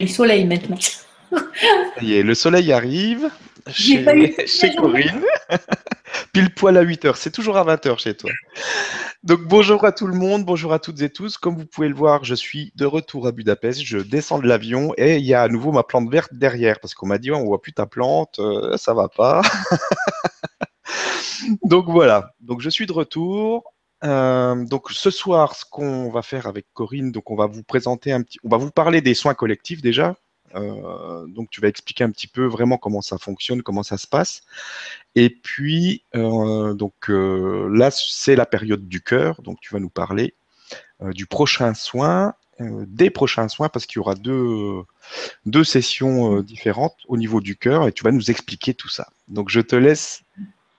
le soleil maintenant. Ça y est, le soleil arrive chez, chez Corinne. Pile poil à 8 heures. C'est toujours à 20 heures chez toi. Donc bonjour à tout le monde, bonjour à toutes et tous. Comme vous pouvez le voir, je suis de retour à Budapest. Je descends de l'avion et il y a à nouveau ma plante verte derrière parce qu'on m'a dit on voit plus ta plante, euh, ça va pas. donc voilà. Donc je suis de retour. Euh, donc ce soir, ce qu'on va faire avec Corinne, donc on va vous présenter un petit, on va vous parler des soins collectifs déjà. Euh, donc tu vas expliquer un petit peu vraiment comment ça fonctionne, comment ça se passe. Et puis euh, donc là c'est la période du cœur, donc tu vas nous parler du prochain soin, des prochains soins parce qu'il y aura deux, deux sessions différentes au niveau du cœur et tu vas nous expliquer tout ça. Donc je te laisse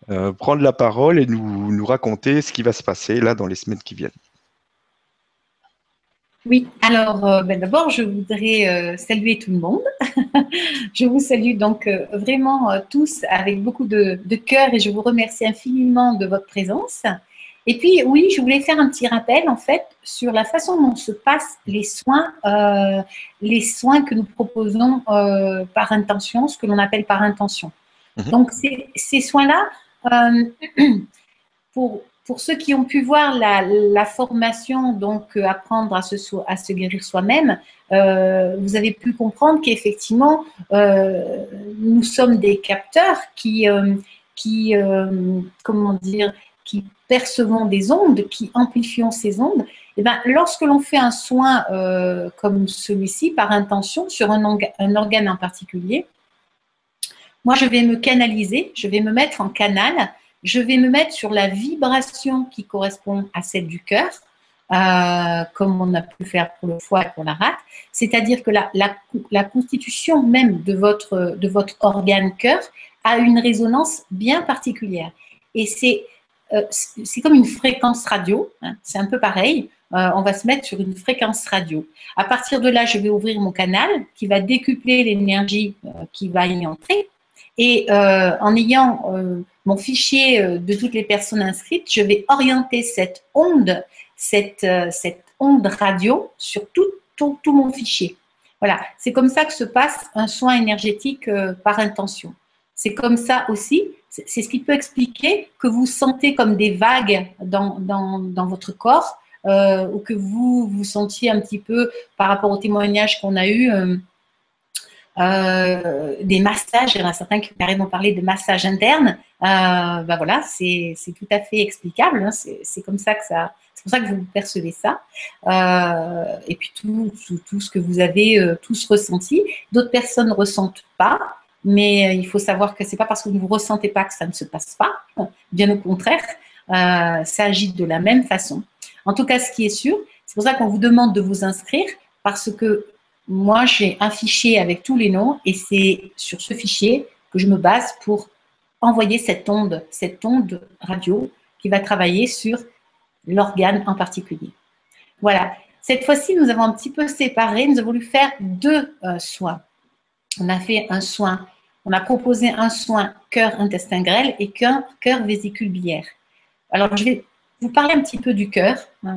euh, prendre la parole et nous, nous raconter ce qui va se passer là dans les semaines qui viennent. Oui, alors euh, ben, d'abord, je voudrais euh, saluer tout le monde. je vous salue donc vraiment tous avec beaucoup de, de, cœur et je vous remercie infiniment de votre présence. Et puis, oui, je voulais faire un petit rappel en fait sur la façon dont se passent les soins, les soins que nous proposons par intention, ce que l'on appelle par intention. Mhm. Donc, ces, ces soins-là, pour, pour ceux qui ont pu voir la, formation, donc euh, apprendre à se, à se guérir soi-même, euh, vous avez pu comprendre qu'effectivement, nous sommes des capteurs qui, qui comment dire, qui percevons des ondes, qui amplifions ces ondes. Et eh ben, lorsque l'on fait un soin comme celui-ci par intention sur un organe en particulier, moi, je vais me canaliser, je vais me mettre en canal, je vais me mettre sur la vibration qui correspond à celle du cœur, euh, comme on a pu faire pour le foie et pour la rate. C'est-à-dire que la, constitution même de votre, organe cœur a une résonance bien particulière. Et c'est euh, comme une fréquence radio, hein. c'est un peu pareil. Euh, on va se mettre sur une fréquence radio. À partir de là, je vais ouvrir mon canal qui va décupler l'énergie qui va y entrer et euh, en ayant euh, mon fichier euh, de toutes les personnes inscrites, je vais orienter cette onde, cette, onde radio sur tout, mon fichier. Voilà, c'est comme ça que se passe un soin énergétique par intention. C'est comme ça aussi, c'est ce qui peut expliquer que vous sentez comme des vagues dans votre corps ou que vous vous sentiez un petit peu par rapport au témoignage qu'on a eu euh, des massages, il y en a certains qui carrément parlé de massage interne, euh, ben voilà, c'est tout à fait explicable, hein. c'est comme ça que ça, c'est pour ça que vous percevez ça. Euh, et puis tout, tout, ce que vous avez euh, tous ressenti, d'autres personnes ne ressentent pas, mais il faut savoir que c'est pas parce que vous ne ressentez pas que ça ne se passe pas, bien au contraire, ça agit de la même façon. En tout cas, ce qui est sûr, c'est pour ça qu'on vous demande de vous inscrire, parce que moi, j'ai un fichier avec tous les noms et c'est sur ce fichier que je me base pour envoyer cette onde, cette onde radio qui va travailler sur l'organe en particulier. Voilà. Cette fois-ci, nous avons un petit peu séparé. Nous avons voulu faire deux euh, soins. On a fait un soin, on a proposé un soin cœur intestin grêle et cœur, cœur vésicule biliaire. Alors, je vais vous parler un petit peu du cœur. Euh,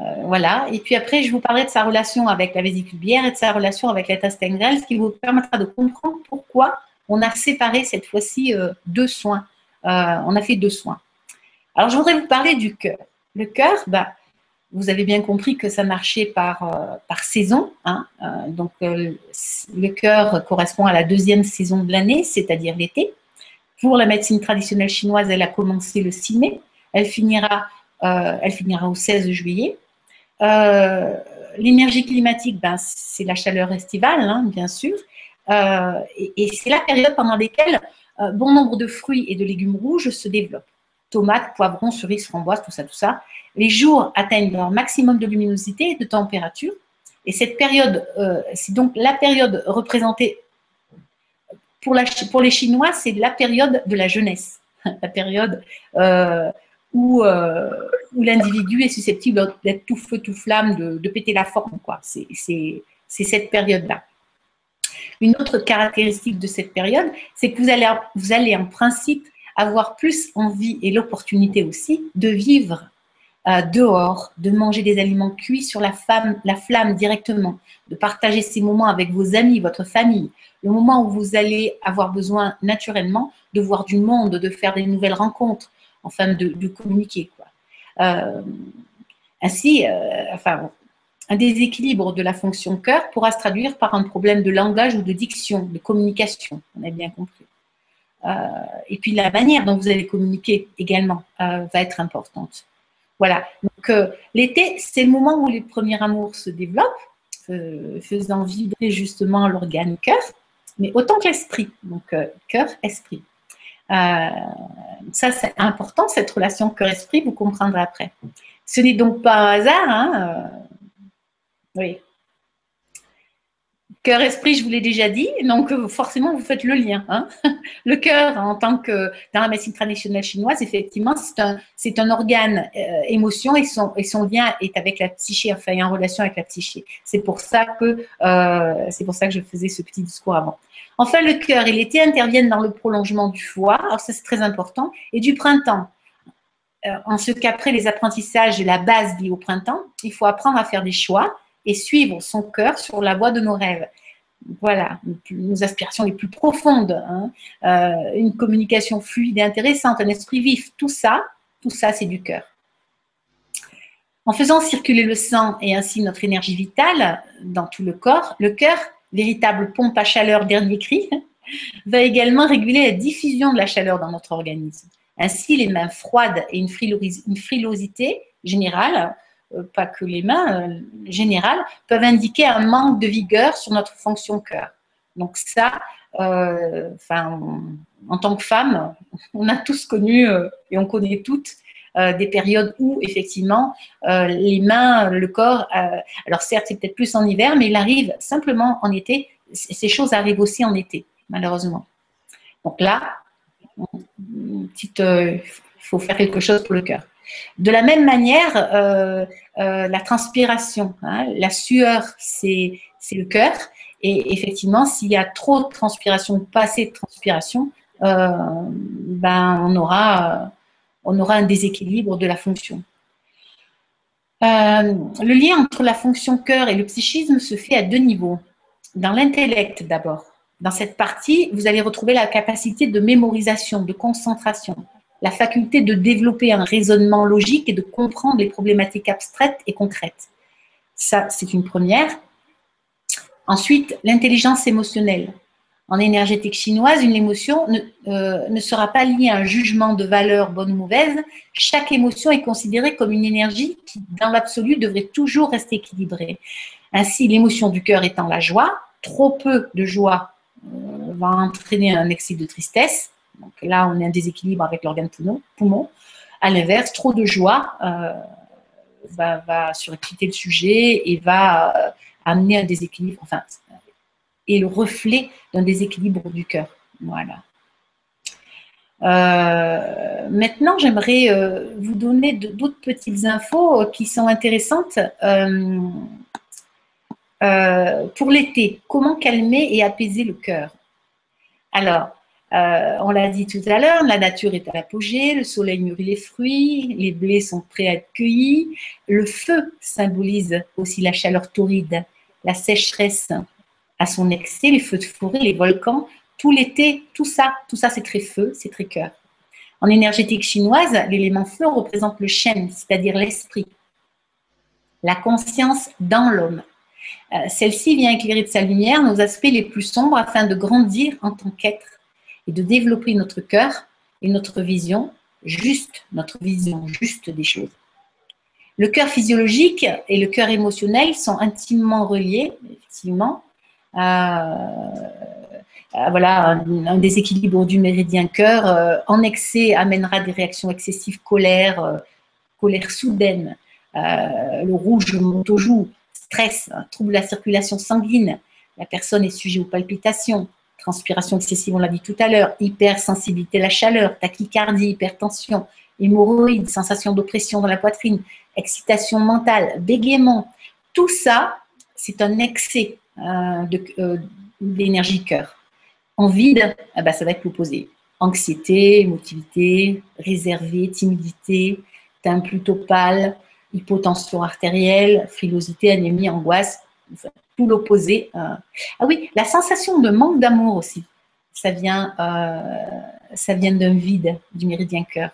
euh, voilà. Et puis après, je vous parlerai de sa relation avec la vésicule biliaire et de sa relation avec l'intestin grêle, ce qui vous permettra de comprendre pourquoi on a séparé cette fois-ci euh, deux soins. Euh, on a fait deux soins. Alors, je voudrais vous parler du cœur. Le cœur, bah, vous avez bien compris que ça marchait par, par saison. Hein. donc, le cœur correspond à la deuxième saison de l'année, c'est-à-dire l'été. Pour la médecine traditionnelle chinoise, elle a commencé le 6 mai. Elle finira, elle finira au 16 juillet. Euh, l'énergie climatique, ben, c'est la chaleur estivale, hein, bien sûr. Euh, et, c'est la période pendant laquelle euh, bon nombre de fruits et de légumes rouges se développent. Tomates, poivrons, cerises, framboises, tout ça, tout ça. Les jours atteignent leur maximum de luminosité et de température. Et cette période, c'est donc la période représentée pour, pour les Chinois, c'est la période de la jeunesse, la période où, euh, où l'individu est susceptible d'être tout feu, tout flamme, de, péter la forme. Quoi. C'est, cette période-là. Une autre caractéristique de cette période, c'est que vous allez, vous allez en principe avoir plus envie et l'opportunité aussi de vivre euh, dehors, de manger des aliments cuits sur la flamme directement, de partager ces moments avec vos amis, votre famille, le moment où vous allez avoir besoin naturellement de voir du monde, de faire des nouvelles rencontres, enfin de, communiquer. Quoi. Euh, ainsi, euh, enfin, un déséquilibre de la fonction cœur pourra se traduire par un problème de langage ou de diction, de communication, on a bien compris. et puis la manière dont vous allez communiquer également va être importante. Voilà. Donc, euh, l'été, c'est le moment où les premiers amours se développent, euh, faisant vibrer justement l'organe cœur, mais autant que l'esprit. Donc, euh, cœur-esprit. ça, c'est important, cette relation cœur-esprit, vous comprendrez après. Ce n'est donc pas un hasard. Hein, oui. Cœur, esprit, je vous l'ai déjà dit, donc euh, forcément vous faites le lien. Hein. Le cœur, en tant que dans la médecine traditionnelle chinoise, effectivement, c'est un, c'est un organe euh, émotion et son, et son lien est avec la psyché, enfin, en relation avec la psyché. C'est pour ça que euh, c'est pour ça que je faisais ce petit discours avant. Enfin, le cœur et l'été interviennent dans le prolongement du foie, alors ça c'est très important, et du printemps. en ce qu'après les apprentissages de la base liée au printemps, il faut apprendre à faire des choix et suivre son cœur sur la voie de nos rêves. Voilà, nos aspirations les plus profondes, hein. euh, une communication fluide et intéressante, un esprit vif, tout ça, tout ça, c'est du cœur. En faisant circuler le sang et ainsi notre énergie vitale dans tout le corps, le cœur, véritable pompe à chaleur dernier cri, va également réguler la diffusion de la chaleur dans notre organisme. Ainsi, les mains froides et une frilosité générale euh, pas que les mains euh, générales, peuvent indiquer un manque de vigueur sur notre fonction cœur. Donc ça, euh, en tant que femme, on a tous connu et on connaît toutes des périodes où effectivement les mains, le corps, alors certes c'est peut-être plus en hiver, mais il arrive simplement en été. Ces choses arrivent aussi en été, malheureusement. Donc là, il faut faire quelque chose pour le cœur. De la même manière, euh, euh, la transpiration, hein, la sueur, c'est le cœur. Et effectivement, s'il y a trop de transpiration, pas assez de transpiration, euh, ben, on, aura, on aura un déséquilibre de la fonction. le lien entre la fonction cœur et le psychisme se fait à deux niveaux. Dans l'intellect d'abord. Dans cette partie, vous allez retrouver la capacité de mémorisation, de concentration la faculté de développer un raisonnement logique et de comprendre les problématiques abstraites et concrètes. Ça, c'est une première. Ensuite, l'intelligence émotionnelle. En énergétique chinoise, une émotion ne, euh, ne, sera pas liée à un jugement de valeur bonne ou mauvaise. Chaque émotion est considérée comme une énergie qui, dans l'absolu, devrait toujours rester équilibrée. Ainsi, l'émotion du cœur étant la joie, trop peu de joie euh, va entraîner un excès de tristesse. Donc là, on est un déséquilibre avec l'organe poumon. À l'inverse, trop de joie euh, va, va le sujet et va amener un déséquilibre, et le reflet d'un déséquilibre du cœur. Voilà. Euh, maintenant, j'aimerais vous donner d'autres petites infos qui sont intéressantes pour l'été. Comment calmer et apaiser le cœur? Alors, euh, on l'a dit tout à l'heure, la nature est à l'apogée, le soleil mûrit les fruits, les blés sont prêts à être cueillis. Le feu symbolise aussi la chaleur torride, la sécheresse à son excès, les feux de forêt, les volcans, tout l'été, tout ça, tout ça c'est très feu, c'est très cœur. En énergétique chinoise, l'élément feu représente le shen, c'est-à-dire l'esprit, la conscience dans l'homme. Euh, celle-ci vient éclairer de sa lumière nos aspects les plus sombres afin de grandir en tant qu'être et de développer notre cœur et notre vision juste, notre vision juste des choses. Le cœur physiologique et le cœur émotionnel sont intimement reliés, effectivement. Voilà, un, déséquilibre du méridien cœur euh, en excès amènera des réactions excessives, colère, euh, colère soudaine, euh, le rouge monte aux joues, stress, trouble de la circulation sanguine, la personne est sujet aux palpitations, transpiration excessive, on l'a dit tout à l'heure, hypersensibilité à la chaleur, tachycardie, hypertension, hémorroïdes, sensation d'oppression dans la poitrine, excitation mentale, bégaiement, tout ça, c'est un excès euh, euh, d'énergie cœur. En vide, eh ben, ça va être l'opposé. Anxiété, émotivité, réservé, timidité, teint plutôt pâle, hypotension artérielle, frilosité, anémie, angoisse, tout l'opposé. Euh. Ah oui, la sensation de manque d'amour aussi, ça vient, euh, vient d'un vide du méridien cœur.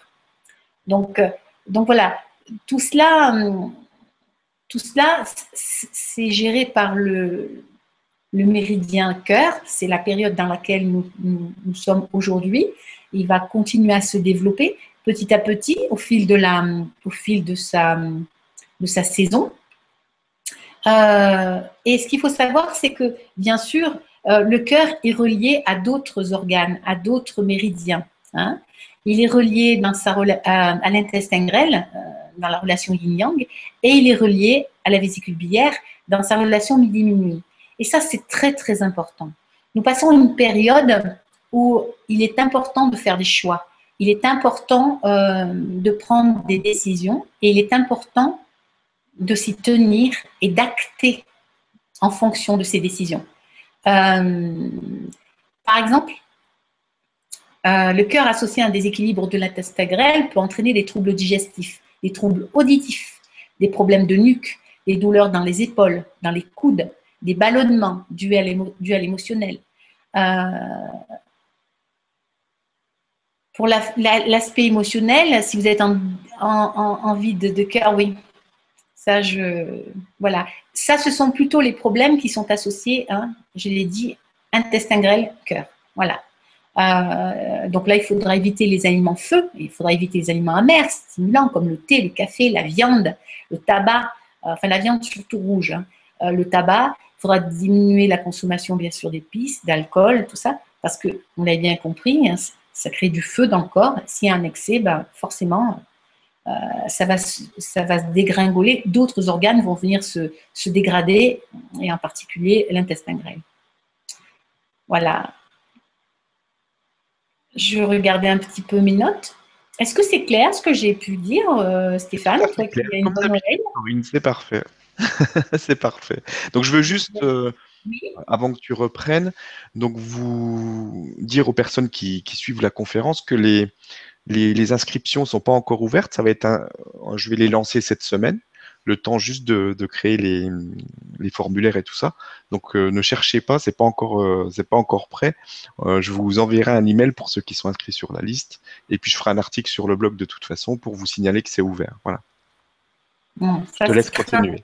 Donc, euh, donc voilà, tout cela, tout cela, c'est géré par le, le méridien cœur. C'est la période dans laquelle nous, sommes aujourd'hui. Il va continuer à se développer petit à petit au fil de, la, au fil de, sa, de sa saison. Euh, et ce qu'il faut savoir, c'est que, bien sûr, euh, le cœur est relié à d'autres organes, à d'autres méridiens. Hein. Il est relié dans sa, à l'intestin grêle, euh, dans la relation yin-yang, et il est relié à la vésicule biliaire dans sa relation midi-minuit. Et ça, c'est très, très important. Nous passons une période où il est important de faire des choix. Il est important de prendre des décisions et il est important de s'y tenir et d'acter en fonction de ces décisions. Euh, par exemple, euh, le cœur associé à un déséquilibre de l'intestin grêle peut entraîner des troubles digestifs, des troubles auditifs, des problèmes de nuque, des douleurs dans les épaules, dans les coudes, des ballonnements dus à l'émotionnel. Euh, pour l'aspect émotionnel, si vous êtes en, vide de cœur, oui, ça, je, voilà. Ça, ce sont plutôt les problèmes qui sont associés, hein, je l'ai dit, intestin grêle, cœur. Voilà. Euh, donc là, il faudra éviter les aliments feu, il faudra éviter les aliments amers, stimulants, comme le thé, le café, la viande, le tabac, euh, enfin la viande surtout rouge, hein. le tabac. Il faudra diminuer la consommation, bien sûr, d'épices, d'alcool, tout ça, parce que, on l'a bien compris, hein, ça crée du feu dans le corps. S'il y a un excès, ben, forcément, euh, ça, va, ça va se dégringoler, d'autres organes vont venir se, se, dégrader, et en particulier l'intestin grêle. Voilà. Je regardais un petit peu mes notes. Est-ce que c'est clair ce que j'ai pu dire, euh, Stéphane? Oui, c'est parfait. c'est parfait. Donc je veux juste, euh, avant que tu reprennes, donc vous dire aux personnes qui, qui suivent la conférence que les, les, inscriptions ne sont pas encore ouvertes. Ça va être un, je vais les lancer cette semaine. Le temps juste de, créer les, formulaires et tout ça. Donc euh, ne cherchez pas, c'est pas encore euh, c'est pas encore prêt. Je vous enverrai un email pour ceux qui sont inscrits sur la liste. Et puis je ferai un article sur le blog de toute façon pour vous signaler que c'est ouvert. Voilà. je te laisse continuer.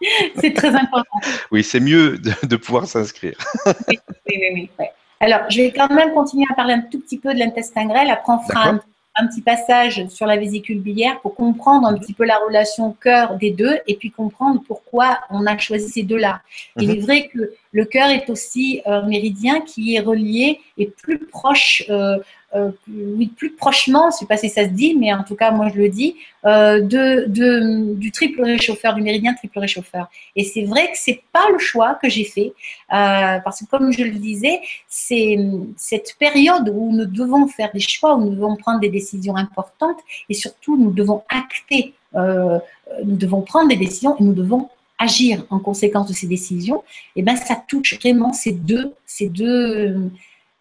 c'est très important. oui, c'est mieux de, pouvoir s'inscrire. oui, oui, oui. Alors, je vais quand même continuer à parler un tout petit peu de l'intestin grêle. Après, on fera un, petit passage sur la vésicule biliaire pour comprendre un petit peu la relation cœur des deux et puis comprendre pourquoi on a choisi ces deux-là. Il mhm. est vrai que le cœur est aussi un méridien qui est relié et plus proche euh, euh, oui, plus prochement, je ne sais pas si ça se dit, mais en tout cas, moi je le dis, euh, du triple réchauffeur, du méridien triple réchauffeur. Et c'est vrai que c'est pas le choix que j'ai fait, euh, parce que comme je le disais, c'est cette période où nous devons faire des choix, où nous devons prendre des décisions importantes, et surtout nous devons acter, nous devons prendre des décisions et nous devons agir en conséquence de ces décisions, et ben ça touche vraiment ces deux, ces deux, euh,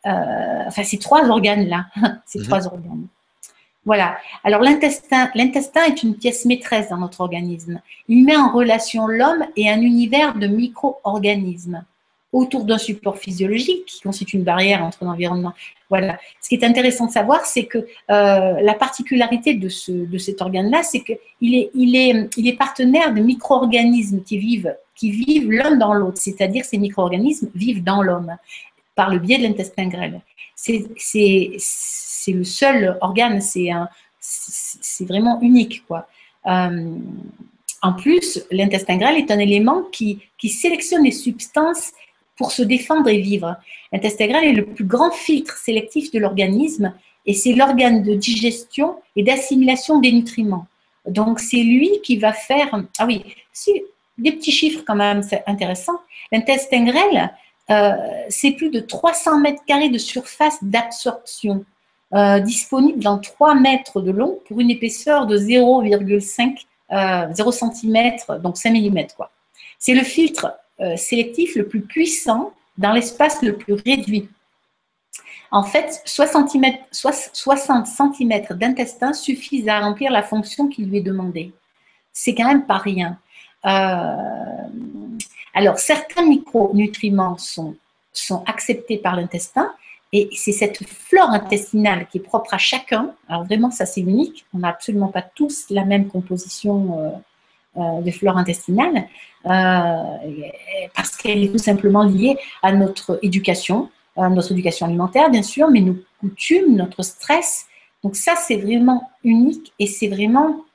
enfin ces trois organes-là, ces mhm. trois organes. Voilà. Alors l'intestin, l'intestin est une pièce maîtresse dans notre organisme. Il met en relation l'homme et un univers de micro-organismes autour d'un support physiologique qui constitue une barrière entre l'environnement. Voilà. Ce qui est intéressant de savoir, c'est que euh, la particularité de, ce, de cet organe-là, c'est qu'il est, il est, il est partenaire de micro-organismes qui vivent, qui vivent l'un dans l'autre, c'est-à-dire ces micro-organismes vivent dans l'homme par le biais de l'intestin grêle. C'est le seul organe, c'est vraiment unique. Quoi. Euh, en plus, l'intestin grêle est un élément qui, qui sélectionne les substances pour se défendre et vivre. L'intestin grêle est le plus grand filtre sélectif de l'organisme et c'est l'organe de digestion et d'assimilation des nutriments. Donc, c'est lui qui va faire. Ah oui, si, des petits chiffres quand même, c'est intéressant. L'intestin grêle, euh, c'est plus de 300 mètres carrés de surface d'absorption euh, disponible dans 3 mètres de long pour une épaisseur de 0,5 0 cm, donc 5 mm. C'est le filtre euh, sélectif le plus puissant dans l'espace le plus réduit. En fait, 60 cm d'intestin suffisent à remplir la fonction qui lui est demandée. C'est quand même pas rien. Alors, certains micronutriments sont, sont acceptés par l'intestin et c'est cette flore intestinale qui est propre à chacun. Alors vraiment, ça c'est unique. On n'a absolument pas tous la même composition euh, euh, de flore intestinale parce qu'elle est tout simplement liée à notre éducation, notre éducation alimentaire, bien sûr, mais nos coutumes, notre stress. Donc ça, c'est vraiment unique et c'est vraiment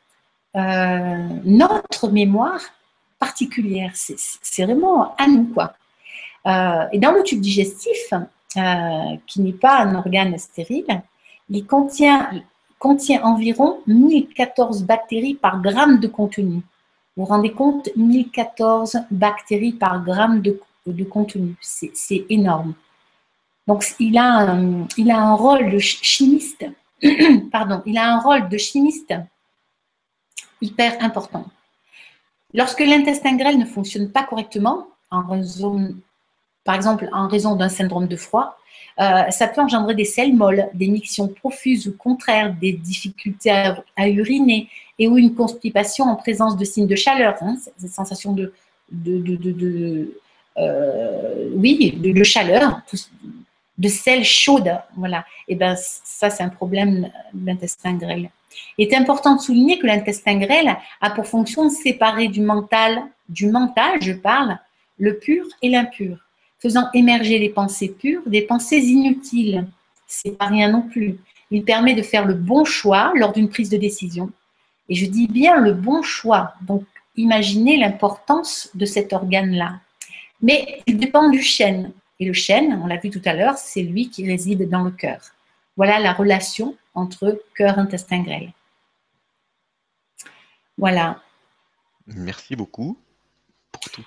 euh, notre mémoire particulière. C'est vraiment à nous, quoi. Euh, et dans le tube digestif, euh, qui n'est pas un organe stérile, il contient, contient environ 1014 bactéries par gramme de contenu. Vous vous rendez compte 1014 bactéries par gramme de, de contenu. C'est énorme. Donc, il a, il a un rôle de chimiste, pardon, il a un rôle de chimiste hyper important. Lorsque l'intestin grêle ne fonctionne pas correctement, par exemple en raison d'un syndrome de froid, euh, ça peut engendrer des selles molles, des mictions profuses ou contraires, des difficultés à, uriner et ou une constipation en présence de signes de chaleur, hein, cette sensation de, euh, oui, de, chaleur, de sel chaude, voilà. Et ben ça c'est un problème d'intestin grêle. Il est important de souligner que l'intestin grêle a pour fonction de séparer du mental, du mental, je parle, le pur et l'impur, faisant émerger les pensées pures des pensées inutiles. C'est pas rien non plus. Il permet de faire le bon choix lors d'une prise de décision. Et je dis bien le bon choix. Donc, imaginez l'importance de cet organe-là. Mais il dépend du chêne. Et le chêne, on l'a vu tout à l'heure, c'est lui qui réside dans le cœur. Voilà la relation entre cœur intestin grêle. Voilà. Merci beaucoup.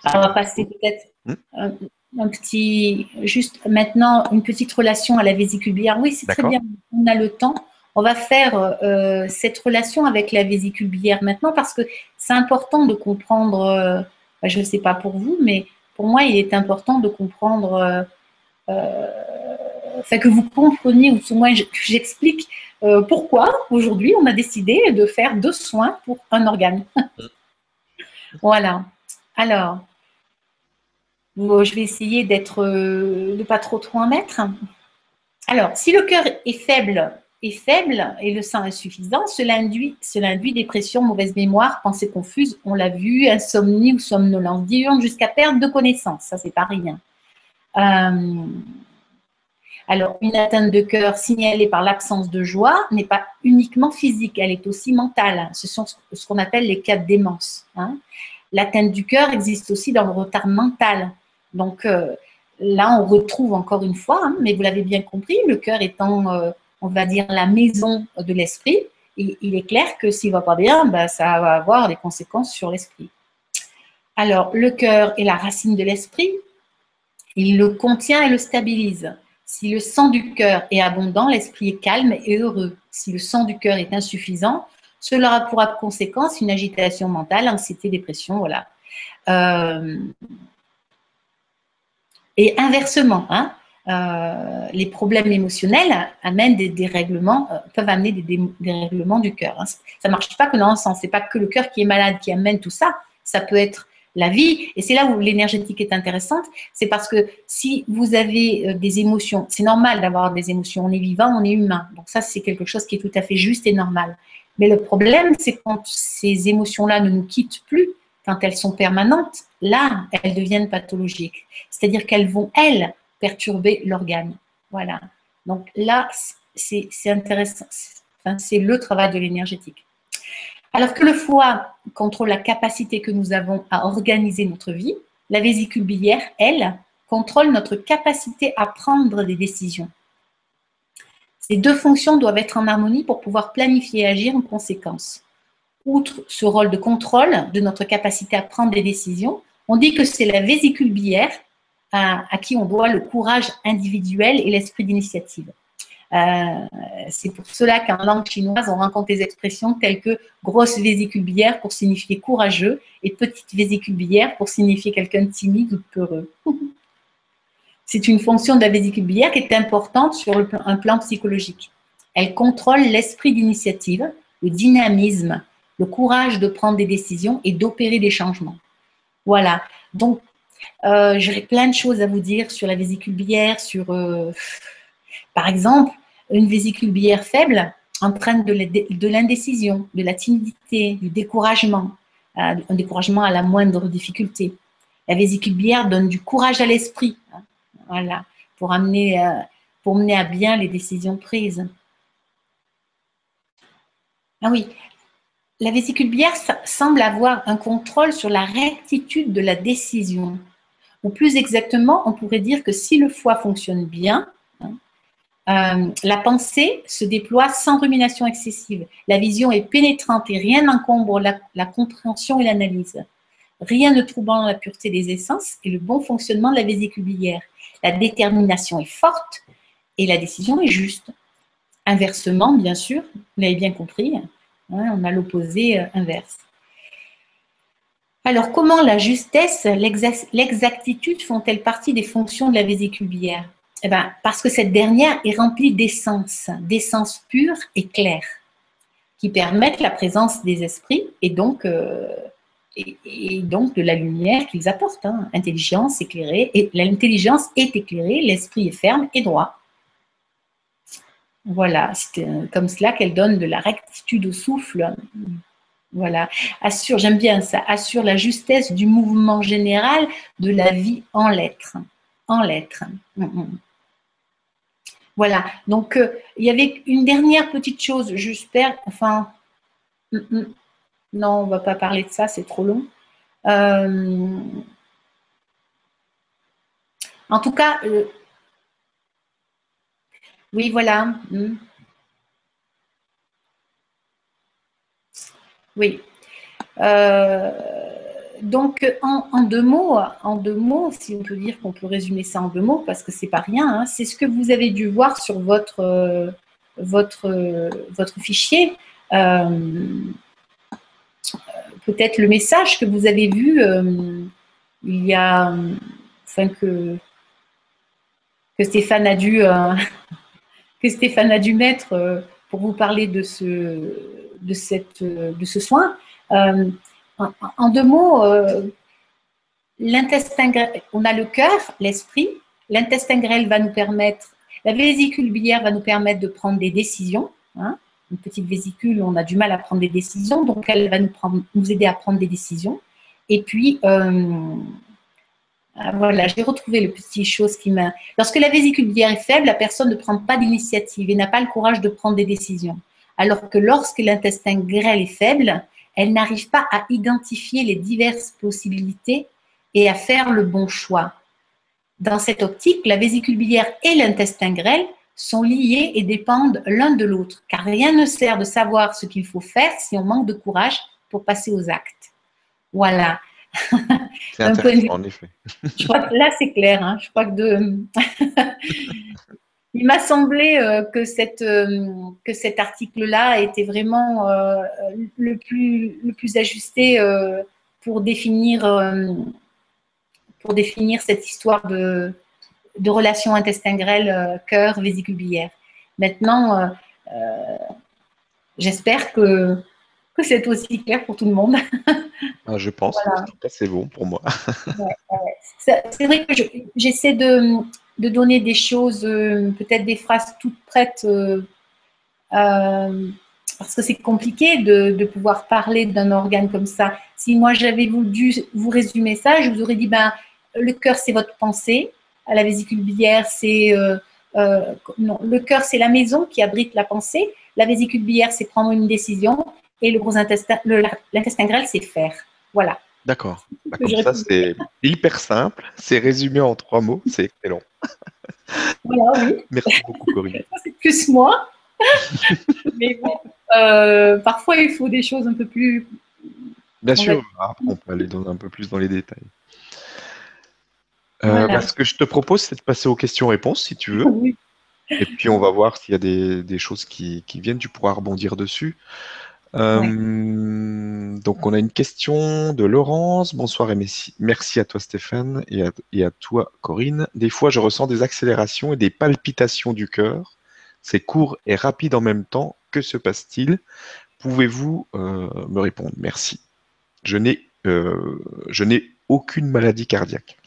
on va passer peut-être hmm? un, petit, juste maintenant, une petite relation à la vésicule biliaire. Oui, c'est très bien, on a le temps. On va faire euh, cette relation avec la vésicule biliaire maintenant parce que c'est important de comprendre, euh, je ne sais pas pour vous, mais pour moi, il est important de comprendre euh, que vous compreniez, ou au moins j'explique euh, pourquoi aujourd'hui on a décidé de faire deux soins pour un organe. voilà. Alors, je vais essayer d'être, euh, de pas trop trop en mettre. Alors, si le cœur est faible, est faible et le sang insuffisant, cela induit, cela induit dépression, mauvaise mémoire, pensée confuse, on l'a vu, insomnie ou somnolence diurne jusqu'à perte de connaissance. Ça, c'est pas rien. Euh, alors, une atteinte de cœur signalée par l'absence de joie n'est pas uniquement physique, elle est aussi mentale. Ce sont ce qu'on appelle les cas de démence. Hein. L'atteinte du cœur existe aussi dans le retard mental. Donc, euh, là, on retrouve encore une fois, hein, mais vous l'avez bien compris, le cœur étant, euh, on va dire, la maison de l'esprit, il est clair que s'il ne va pas bien, ben, ça va avoir des conséquences sur l'esprit. Alors, le cœur est la racine de l'esprit, il le contient et le stabilise. Si le sang du cœur est abondant, l'esprit est calme et heureux. Si le sang du cœur est insuffisant, cela aura pour conséquence une agitation mentale, anxiété, dépression, voilà. Euh, et inversement, hein, euh, les problèmes émotionnels amènent des dérèglements, euh, peuvent amener des dérèglements du cœur. Hein. Ça ne marche pas que dans le sens, c'est pas que le cœur qui est malade qui amène tout ça. Ça peut être la vie. Et c'est là où l'énergétique est intéressante, c'est parce que si vous avez euh, des émotions, c'est normal d'avoir des émotions, on est vivant, on est humain. Donc ça, c'est quelque chose qui est tout à fait juste et normal. Mais le problème, c'est quand ces émotions-là ne nous quittent plus, quand elles sont permanentes, là, elles deviennent pathologiques. C'est-à-dire qu'elles vont, elles, perturber l'organe. Voilà. Donc là, c'est intéressant. c'est le travail de l'énergétique. Alors que le foie contrôle la capacité que nous avons à organiser notre vie, la vésicule biliaire, elle, contrôle notre capacité à prendre des décisions. Ces deux fonctions doivent être en harmonie pour pouvoir planifier et agir en conséquence. Outre ce rôle de contrôle de notre capacité à prendre des décisions, on dit que c'est la vésicule biliaire à, à, qui on doit le courage individuel et l'esprit d'initiative. Euh, c'est pour cela qu'en langue chinoise, on rencontre des expressions telles que grosse vésicule biliaire pour signifier courageux et petite vésicule biliaire pour signifier quelqu'un de timide ou de peureux. C'est une fonction de la vésicule qui est importante sur un plan psychologique. Elle contrôle l'esprit d'initiative, le dynamisme, le courage de prendre des décisions et d'opérer des changements. Voilà. Donc, euh, j'aurais plein de choses à vous dire sur la vésicule biliaire, sur, euh, par exemple, une vésicule biliaire faible entraîne de l'indécision, de la timidité, du découragement, euh, un découragement à la moindre difficulté. La vésicule biliaire donne du courage à l'esprit, hein, voilà, pour amener, pour mener à bien les décisions prises. Ah oui, la vésicule biliaire semble avoir un contrôle sur la rectitude de la décision. Ou plus exactement, on pourrait dire que si le foie fonctionne bien, euh, la pensée se déploie sans rumination excessive. La vision est pénétrante et rien n'encombre la, compréhension et l'analyse. Rien ne troublant la pureté des essences et le bon fonctionnement de la vésicule biliaire. La détermination est forte et la décision est juste. Inversement, bien sûr, vous l'avez bien compris, on a l'opposé euh, inverse. Alors, comment la justesse, l'exactitude font-elles partie des fonctions de la vésicule biliaire? Eh ben, Parce que cette dernière est remplie d'essence, d'essence pure et claire, qui permettent la présence des esprits et donc, euh, et, donc de la lumière qu'ils apportent. Hein. Intelligence éclairée, et l'intelligence est éclairée, l'esprit est ferme et droit. Voilà, c'est euh, comme cela qu'elle donne de la rectitude au souffle. Voilà, assure, j'aime bien ça, assure la justesse du mouvement général de la vie en lettres. En lettres. Mm, mm. Voilà, donc euh, il y avait une dernière petite chose, j'espère, enfin, mm, non, on ne va pas parler de ça, c'est trop long. Euh, en tout cas, oui, voilà. Hmm. Oui. Euh, donc, en, deux mots, en deux mots, si on peut dire qu'on peut résumer ça en deux mots, parce que c'est pas rien, hein, c'est ce que vous avez dû voir sur votre, euh, votre, votre fichier. Euh, peut-être le message que vous avez vu il y a, enfin que, que Stéphane a dû que Stéphane a dû mettre euh, pour vous parler de ce, de cette, de ce soin. Euh, en, deux mots, euh, l'intestin on a le cœur, l'esprit. L'intestin grêle va nous permettre, la vésicule biliaire va nous permettre de prendre des décisions. Hein. Une petite vésicule, on a du mal à prendre des décisions, donc elle va nous, aider à prendre des décisions. Et puis, ah, voilà, j'ai retrouvé le petit chose qui m'a. Lorsque la vésicule biliaire est faible, la personne ne prend pas d'initiative et n'a pas le courage de prendre des décisions. Alors que lorsque l'intestin grêle est faible, elle n'arrive pas à identifier les diverses possibilités et à faire le bon choix. Dans cette optique, la vésicule biliaire et l'intestin grêle sont liés et dépendent l'un de l'autre, car rien ne sert de savoir ce qu'il faut faire si on manque de courage pour passer aux actes. Voilà. C'est intéressant, en effet. Je crois que là, c'est clair. Hein. Je crois que de... Il m'a semblé euh, que, cette, euh, que cet article-là était vraiment euh, le, plus, le plus ajusté pour, définir, pour définir cette histoire de, de relation intestin grêle, cœur, vésicule biliaire. Maintenant, j'espère que que c'est aussi clair pour tout le monde. Ah, je pense que c'est bon pour moi. C'est vrai que j'essaie de, donner des choses, euh, peut-être des phrases toutes prêtes, euh, euh, parce que c'est compliqué de, pouvoir parler d'un organe comme ça. Si moi j'avais voulu vous résumer ça, je vous aurais dit, ben, le cœur c'est votre pensée, la vésicule biliaire c'est... non, le cœur c'est la maison qui abrite la pensée, la vésicule biliaire c'est prendre une décision et le gros intestin, l'intestin grêle, c'est faire. Voilà. D'accord. Bah, ça, c'est hyper simple. C'est résumé en trois mots. C'est excellent. Voilà, oui. Merci beaucoup, Corinne. c'est plus moi. Mais bon, euh, parfois, il faut des choses un peu plus. Bien sûr, après, on peut aller dans, un peu plus dans les détails. Euh, bah, ce que je te propose, c'est de passer aux questions-réponses, si tu veux. Et puis, on va voir s'il y a des, choses qui, qui, viennent. Tu pourras rebondir dessus. Euh, donc, on a une question de Laurence. Bonsoir et merci, à toi, Stéphane, et à, et à, toi, Corinne. Des fois, je ressens des accélérations et des palpitations du cœur. C'est court et rapide en même temps. Que se passe-t-il? Pouvez-vous euh, me répondre? Merci. Je n'ai, euh, je n'ai aucune maladie cardiaque.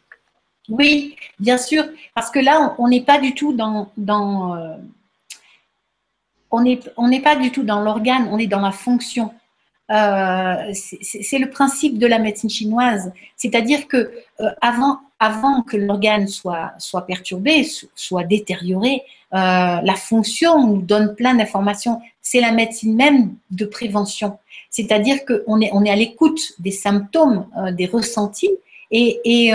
Oui, bien sûr, parce que là, on n'est pas du tout dans, dans on n'est on pas du tout dans l'organe, on est dans la fonction. Euh, c'est le principe de la médecine chinoise. C'est-à-dire que euh, avant, avant que l'organe soit, soit perturbé, soit détérioré, euh, la fonction nous donne plein d'informations. C'est la médecine même de prévention. C'est-à-dire qu'on est, on est à l'écoute des symptômes, des ressentis, et, et,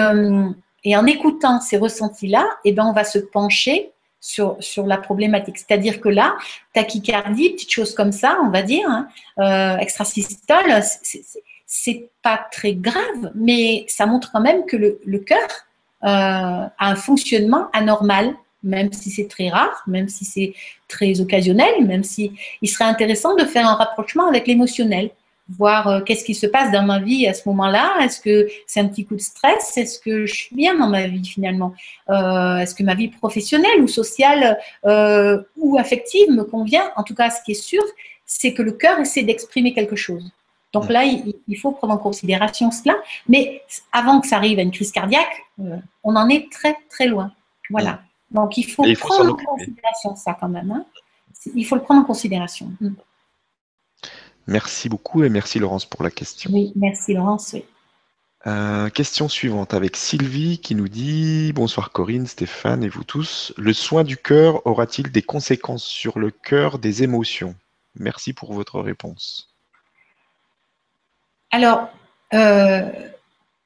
et, en écoutant ces ressentis-là, eh ben, on va se pencher sur, sur la problématique. C'est-à-dire que là, tachycardie, petite chose comme ça, on va dire, hein, euh, extrasystole, c'est pas très grave, mais ça montre quand même que le, le cœur euh, a un fonctionnement anormal, même si c'est très rare, même si c'est très occasionnel, même si il serait intéressant de faire un rapprochement avec l'émotionnel voir euh, qu'est-ce qui se passe dans ma vie à ce moment-là. Est-ce que c'est un petit coup de stress? Est-ce que je suis bien dans ma vie finalement? Euh, Est-ce que ma vie professionnelle ou sociale euh, ou affective me convient? En tout cas, ce qui est sûr, c'est que le cœur essaie d'exprimer quelque chose. Donc là, il, faut prendre en considération cela. Mais avant que ça arrive à une crise cardiaque, on en est très très loin. Voilà. Donc il faut, prendre en considération ça quand même. Hein. Il faut le prendre en considération. Merci beaucoup et merci Laurence pour la question. Oui, merci Laurence. Euh, question suivante avec Sylvie qui nous dit Bonsoir Corinne, Stéphane et vous tous. Le soin du cœur aura-t-il des conséquences sur le cœur des émotions? Merci pour votre réponse. Alors, euh,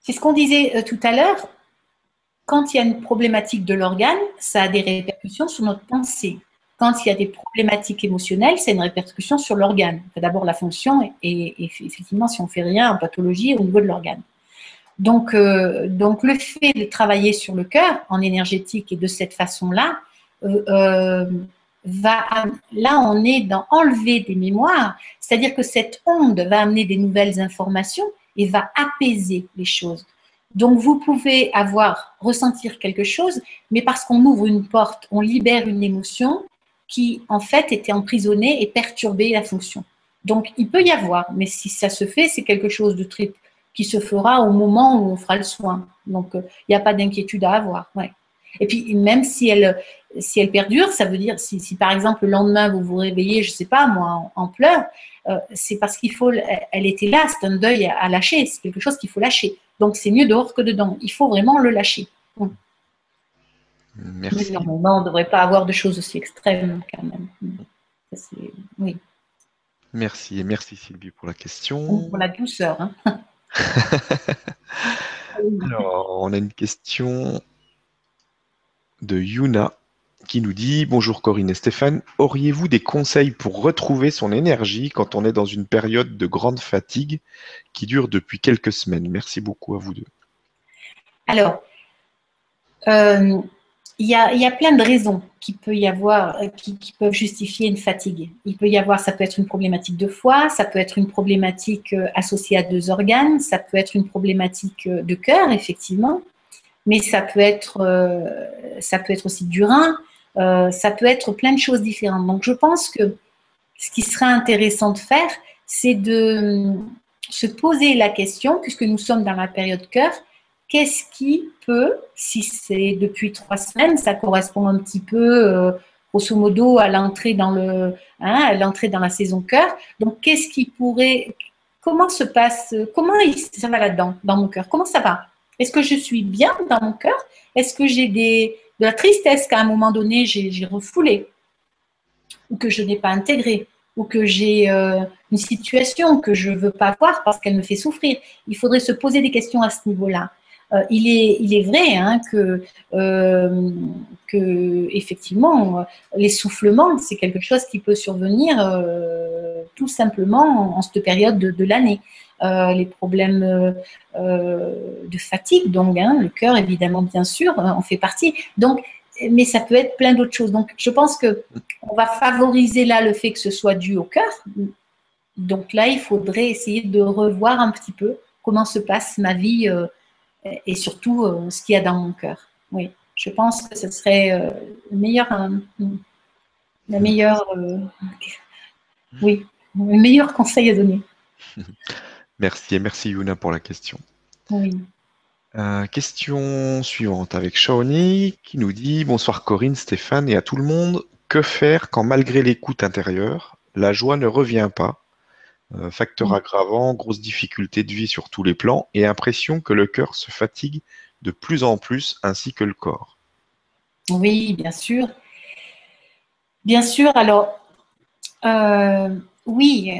c'est ce qu'on disait euh, tout à l'heure. Quand il y a une problématique de l'organe, ça a des répercussions sur notre pensée. Quand il y a des problématiques émotionnelles, c'est une répercussion sur l'organe. D'abord la fonction et, effectivement, si on fait rien en pathologie au niveau de l'organe. Donc, euh, donc, le fait de travailler sur le cœur en énergétique et de cette façon-là, euh, euh, là, on est dans enlever des mémoires, c'est-à-dire que cette onde va amener des nouvelles informations et va apaiser les choses. Donc, vous pouvez avoir, ressentir quelque chose, mais parce qu'on ouvre une porte, on libère une émotion, qui, en fait, était emprisonné et perturbé la fonction. Donc, il peut y avoir, mais si ça se fait, c'est quelque chose de très qui se fera au moment où on fera le soin. Donc, euh, il n'y a pas d'inquiétude à avoir. Ouais. Et puis, même si elle, si elle perdure, ça veut dire, si, si par exemple le lendemain vous vous réveillez, je ne sais pas, moi, en, pleurs, euh, c'est parce qu'il faut, elle était là, c'est un deuil à, lâcher, c'est quelque chose qu'il faut lâcher. Donc, c'est mieux dehors que dedans. Il faut vraiment le lâcher. Merci. normalement, on ne devrait pas avoir de choses aussi extrêmes quand même. oui. Merci et merci Sylvie pour la question. Pour la douceur. Hein. Alors, on a une question de Yuna qui nous dit Bonjour Corinne et Stéphane, auriez-vous des conseils pour retrouver son énergie quand on est dans une période de grande fatigue qui dure depuis quelques semaines? Merci beaucoup à vous deux. Alors, euh, il y, a, il y a, plein de raisons qui peut y avoir, euh, qui, qui, peuvent justifier une fatigue. Il peut y avoir, ça peut être une problématique de foie, ça peut être une problématique euh, associée à deux organes, ça peut être une problématique euh, de cœur, effectivement, mais ça peut être, ça peut être aussi du rein, ça peut être plein de choses différentes. Donc, je pense que ce qui serait intéressant de faire, c'est de se poser la question, puisque nous sommes dans la période cœur, qu'est-ce qui peut, si c'est depuis trois semaines, ça correspond un petit peu, euh, grosso modo, à l'entrée dans le, hein, à l'entrée dans la saison cœur. Donc, qu'est-ce qui pourrait, comment se passe, comment ça va là-dedans, dans mon cœur? Comment ça va? Est-ce que je suis bien dans mon cœur? Est-ce que j'ai des, de la tristesse qu'à un moment donné j'ai refoulé? Ou que je n'ai pas intégré? Ou que j'ai euh, une situation que je ne veux pas voir parce qu'elle me fait souffrir? Il faudrait se poser des questions à ce niveau-là. Euh, il, est, vrai hein, que, euh, que, effectivement, l'essoufflement, c'est quelque chose qui peut survenir euh, tout simplement en, cette période de, l'année. les problèmes de fatigue, donc hein, le cœur, évidemment, bien sûr, en fait partie. Donc, mais ça peut être plein d'autres choses. Donc, je pense que on va favoriser là le fait que ce soit dû au cœur, Donc là, il faudrait essayer de revoir un petit peu comment se passe ma vie et surtout ce qu'il y a dans mon cœur. Oui, je pense que ce serait le meilleur, la meilleure, oui, le meilleur conseil à donner. Merci et merci Yuna pour la question. Oui. Euh, question suivante avec Shawnee qui nous dit Bonsoir Corinne, Stéphane et à tout le monde. Que faire quand malgré l'écoute intérieure, la joie ne revient pas euh, Facteur aggravant, grosse difficulté de vie sur tous les plans et impression que le cœur se fatigue de plus en plus ainsi que le corps. Oui, bien sûr. Bien sûr, alors euh, oui,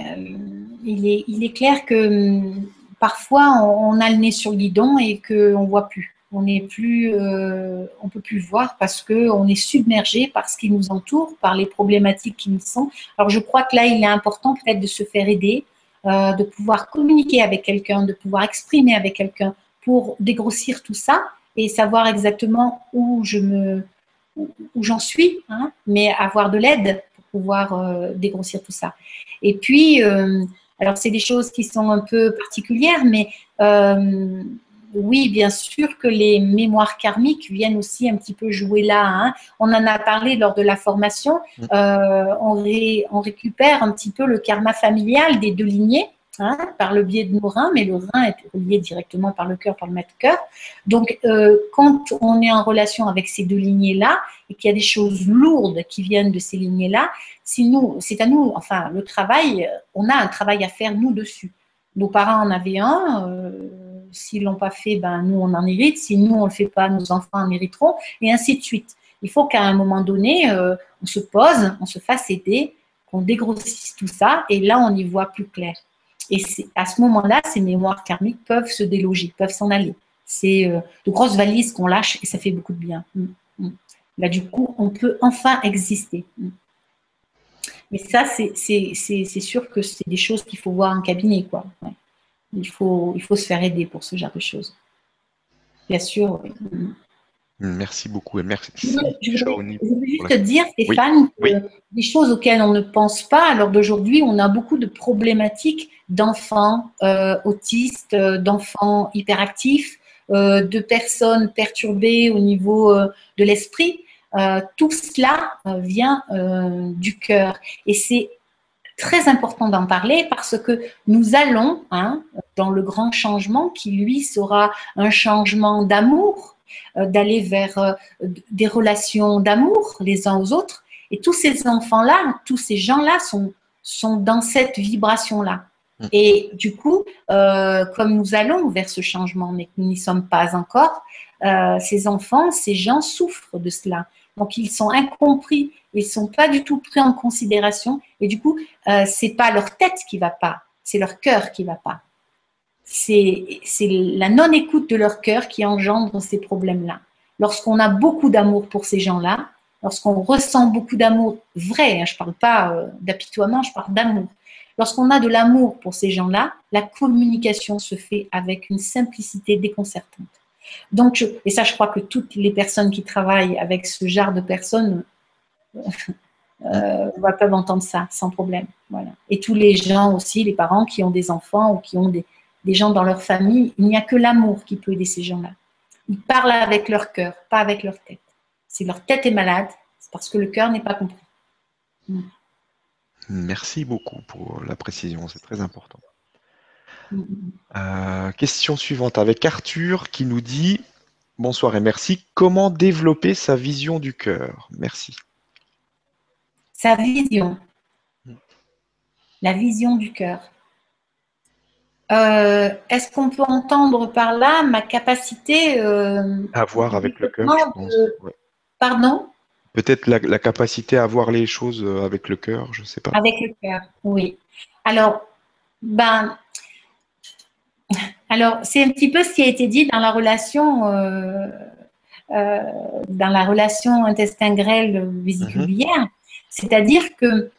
il est, il est clair que hum, parfois on, a le nez sur le guidon et qu'on ne voit plus. On n'est plus, euh, on peut plus voir parce qu'on est submergé par ce qui nous entoure, par les problématiques qui nous sont. Alors je crois que là, il est important peut-être de se faire aider, euh, de pouvoir communiquer avec quelqu'un, de pouvoir exprimer avec quelqu'un pour dégrossir tout ça et savoir exactement où je me, où j'en suis, hein, mais avoir de l'aide pour pouvoir euh, dégrossir tout ça. Et puis, alors, c'est des choses qui sont un peu particulières, mais euh, oui, bien sûr que les mémoires karmiques viennent aussi un petit peu jouer là. Hein. On en a parlé lors de la formation. Mm. Euh, on, on, récupère un petit peu le karma familial des deux lignées. Hein, par le biais de nos reins, mais le rein est relié directement par le cœur, par le maître-cœur. Donc, euh, quand on est en relation avec ces deux lignées-là et qu'il y a des choses lourdes qui viennent de ces lignées-là, c'est à nous, enfin, le travail, on a un travail à faire nous dessus. Nos parents en avaient un, euh, s'ils l'ont pas fait, ben nous on en hérite. Si nous on le fait pas, nos enfants en hériteront, et ainsi de suite. Il faut qu'à un moment donné, euh, on se pose, on se fasse aider, qu'on dégrossisse tout ça, et là on y voit plus clair. Et à ce moment-là, ces mémoires karmiques peuvent se déloger, peuvent s'en aller. C'est euh, de grosses valises qu'on lâche et ça fait beaucoup de bien. Mm, mm. Là, du coup, on peut enfin exister. Mm. Mais ça, c'est sûr que c'est des choses qu'il faut voir en cabinet. Quoi. Il, faut, il faut se faire aider pour ce genre de choses. Bien sûr, oui. Merci beaucoup et merci. Je voulais, juste te dire, Stéphane, des choses auxquelles on ne pense pas. Alors d'aujourd'hui, on a beaucoup de problématiques d'enfants euh, autistes, euh, d'enfants hyperactifs, euh, de personnes perturbées au niveau de l'esprit. tout cela vient du cœur. Et c'est très important d'en parler parce que nous allons hein, dans le grand changement qui, lui, sera un changement d'amour, euh, d'aller vers euh, des relations d'amour les uns aux autres. Et tous ces enfants-là, tous ces gens-là sont, sont dans cette vibration-là. Mmh. Et du coup, euh, comme nous allons vers ce changement, mais que nous n'y sommes pas encore, ces enfants, ces gens souffrent de cela. Donc, ils sont incompris, ils ne sont pas du tout pris en considération. Et du coup, euh, c'est pas leur tête qui va pas, c'est leur cœur qui va pas c'est la non-écoute de leur cœur qui engendre ces problèmes-là. Lorsqu'on a beaucoup d'amour pour ces gens-là, lorsqu'on ressent beaucoup d'amour vrai, hein, je ne parle pas euh, d'apitoiement, je parle d'amour. Lorsqu'on a de l'amour pour ces gens-là, la communication se fait avec une simplicité déconcertante. Donc, et ça, je crois que toutes les personnes qui travaillent avec ce genre de personnes euh, peuvent entendre ça sans problème. Et tous les gens aussi, les parents qui ont des enfants ou qui ont des, gens dans leur famille, il n'y a que l'amour qui peut aider ces gens-là. Ils parlent avec leur cœur, pas avec leur tête. Si leur tête est malade, c'est parce que le cœur n'est pas compris. Merci beaucoup pour la précision, c'est très important. Euh, question suivante avec Arthur qui nous dit Bonsoir et merci. Comment développer sa vision du cœur? Merci. Sa vision. La vision du cœur. Euh, est-ce qu'on peut entendre par là ma capacité euh, à voir avec le cœur. Pardon? Peut-être la, capacité à voir les choses avec le cœur, je ne sais pas. Avec le cœur, oui. Alors, ben, alors c'est un petit peu ce qui a été dit dans la relation, dans la relation intestin grêle vésiculière, mhm. c'est-à-dire que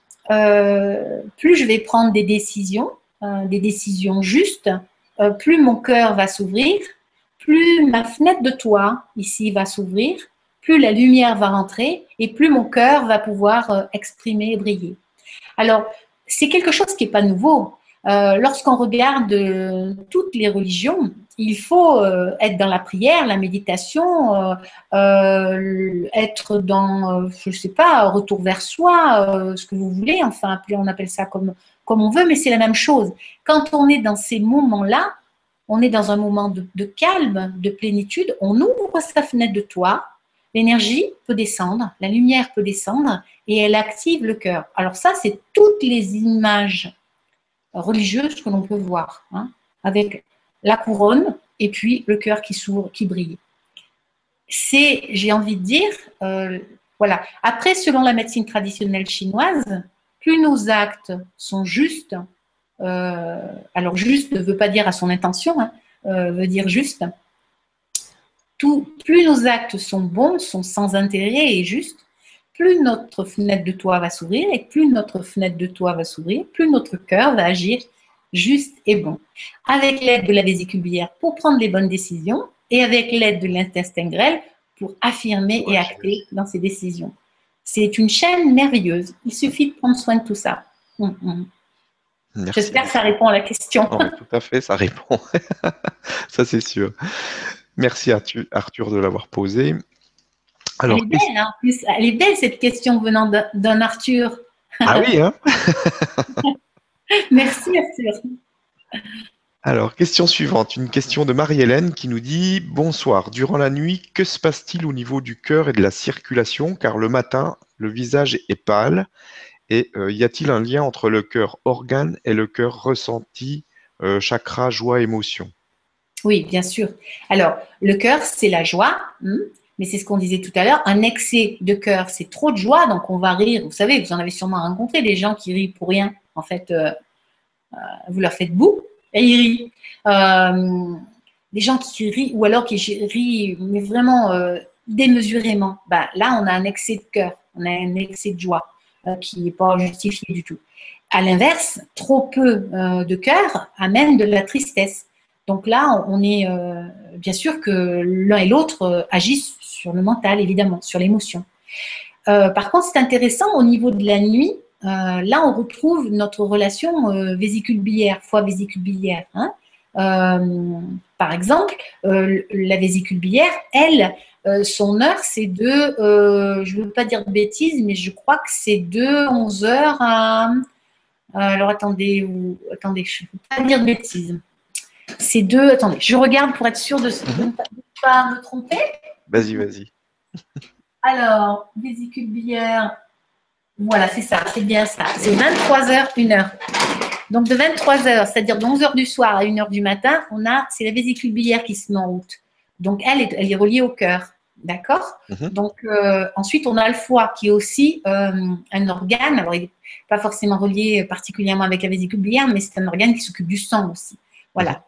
plus je vais prendre des décisions, euh, des décisions justes, euh, plus mon cœur va s'ouvrir, plus ma fenêtre de toit ici va s'ouvrir, plus la lumière va rentrer et plus mon cœur va pouvoir euh, exprimer et briller. Alors, c'est quelque chose qui n'est pas nouveau. Lorsqu'on regarde toutes les religions, il faut être dans la prière, la méditation, être dans, je ne sais pas, retour vers soi, ce que vous voulez, enfin, on appelle ça comme, comme on veut, mais c'est la même chose. Quand on est dans ces moments-là, on est dans un moment de, calme, de plénitude, on ouvre sa fenêtre de toit, l'énergie peut descendre, la lumière peut descendre et elle active le cœur. Alors ça, c'est toutes les images religieuses que l'on peut voir, hein, avec la couronne et puis le cœur qui s'ouvre, qui brille. C'est, j'ai envie de dire, euh, voilà. Après, selon la médecine traditionnelle chinoise, plus nos actes sont justes, euh, alors juste ne veut pas dire à son intention, hein, euh, veut dire juste. Tout, plus nos actes sont bons, sont sans intérêt et justes, plus notre fenêtre de toit va s'ouvrir et plus notre fenêtre de toit va s'ouvrir, plus notre cœur va agir juste et bon. Avec l'aide de la vésicule biliaire pour prendre les bonnes décisions et avec l'aide de l'intestin grêle pour affirmer et acter dans ses décisions. C'est une chaîne merveilleuse. Il suffit de prendre soin de tout ça. Hum, hum. J'espère que ça répond à la question. tout à fait, ça répond. ça, c'est sûr. Merci Arthur, de l'avoir posée. Alors, elle, est belle, hein, elle est belle, cette question venant d'un Arthur. Ah oui, hein Merci Arthur. Alors, question suivante, une question de Marie-Hélène qui nous dit Bonsoir, durant la nuit, que se passe-t-il au niveau du cœur et de la circulation? Car le matin, le visage est pâle et euh, y a-t-il un lien entre le cœur organe et le cœur ressenti, euh, chakra, joie, émotion? Oui, bien sûr. Alors, le cœur, c'est la joie, hmm, mais c'est ce qu'on disait tout à l'heure. Un excès de cœur, c'est trop de joie, donc on va rire. Vous savez, vous en avez sûrement rencontré des gens qui rient pour rien. En fait, euh, vous leur faites boue et ils rient. des gens qui rient, ou alors qui rient, mais vraiment démesurément. Bah, là, on a un excès de cœur, on a un excès de joie. Euh, qui n'est pas justifié du tout. À l'inverse, trop peu euh, de cœur amène de la tristesse. Donc là, on est euh, bien sûr que l'un et l'autre agissent sur le mental, évidemment, sur l'émotion. par contre, c'est intéressant au niveau de la nuit. là, on retrouve notre relation vésicule biliaire, foie vésicule biliaire. Hein. par exemple, la vésicule biliaire, elle, euh, son heure, c'est de, euh, je ne veux pas dire de bêtises, mais je crois que c'est de 11h à... Alors attendez, attendez, je ne veux pas dire de bêtises. C'est de... Attendez, je regarde pour être sûre de ne pas me tromper. Vas-y, vas-y. Alors, vésicule biliaire, voilà, c'est ça, c'est bien ça. C'est 23h, 1h. Donc de 23h, c'est-à-dire de 11h du soir à 1h du matin, on a, c'est la vésicule biliaire qui se met en route. Donc elle est, elle est reliée au cœur. D'accord? Mhm. Donc, euh, ensuite, on a le foie qui est aussi euh, un organe. Alors, il n'est pas forcément relié particulièrement avec la vésicule biliaire, mais c'est un organe qui s'occupe du sang aussi. Voilà. Mhm.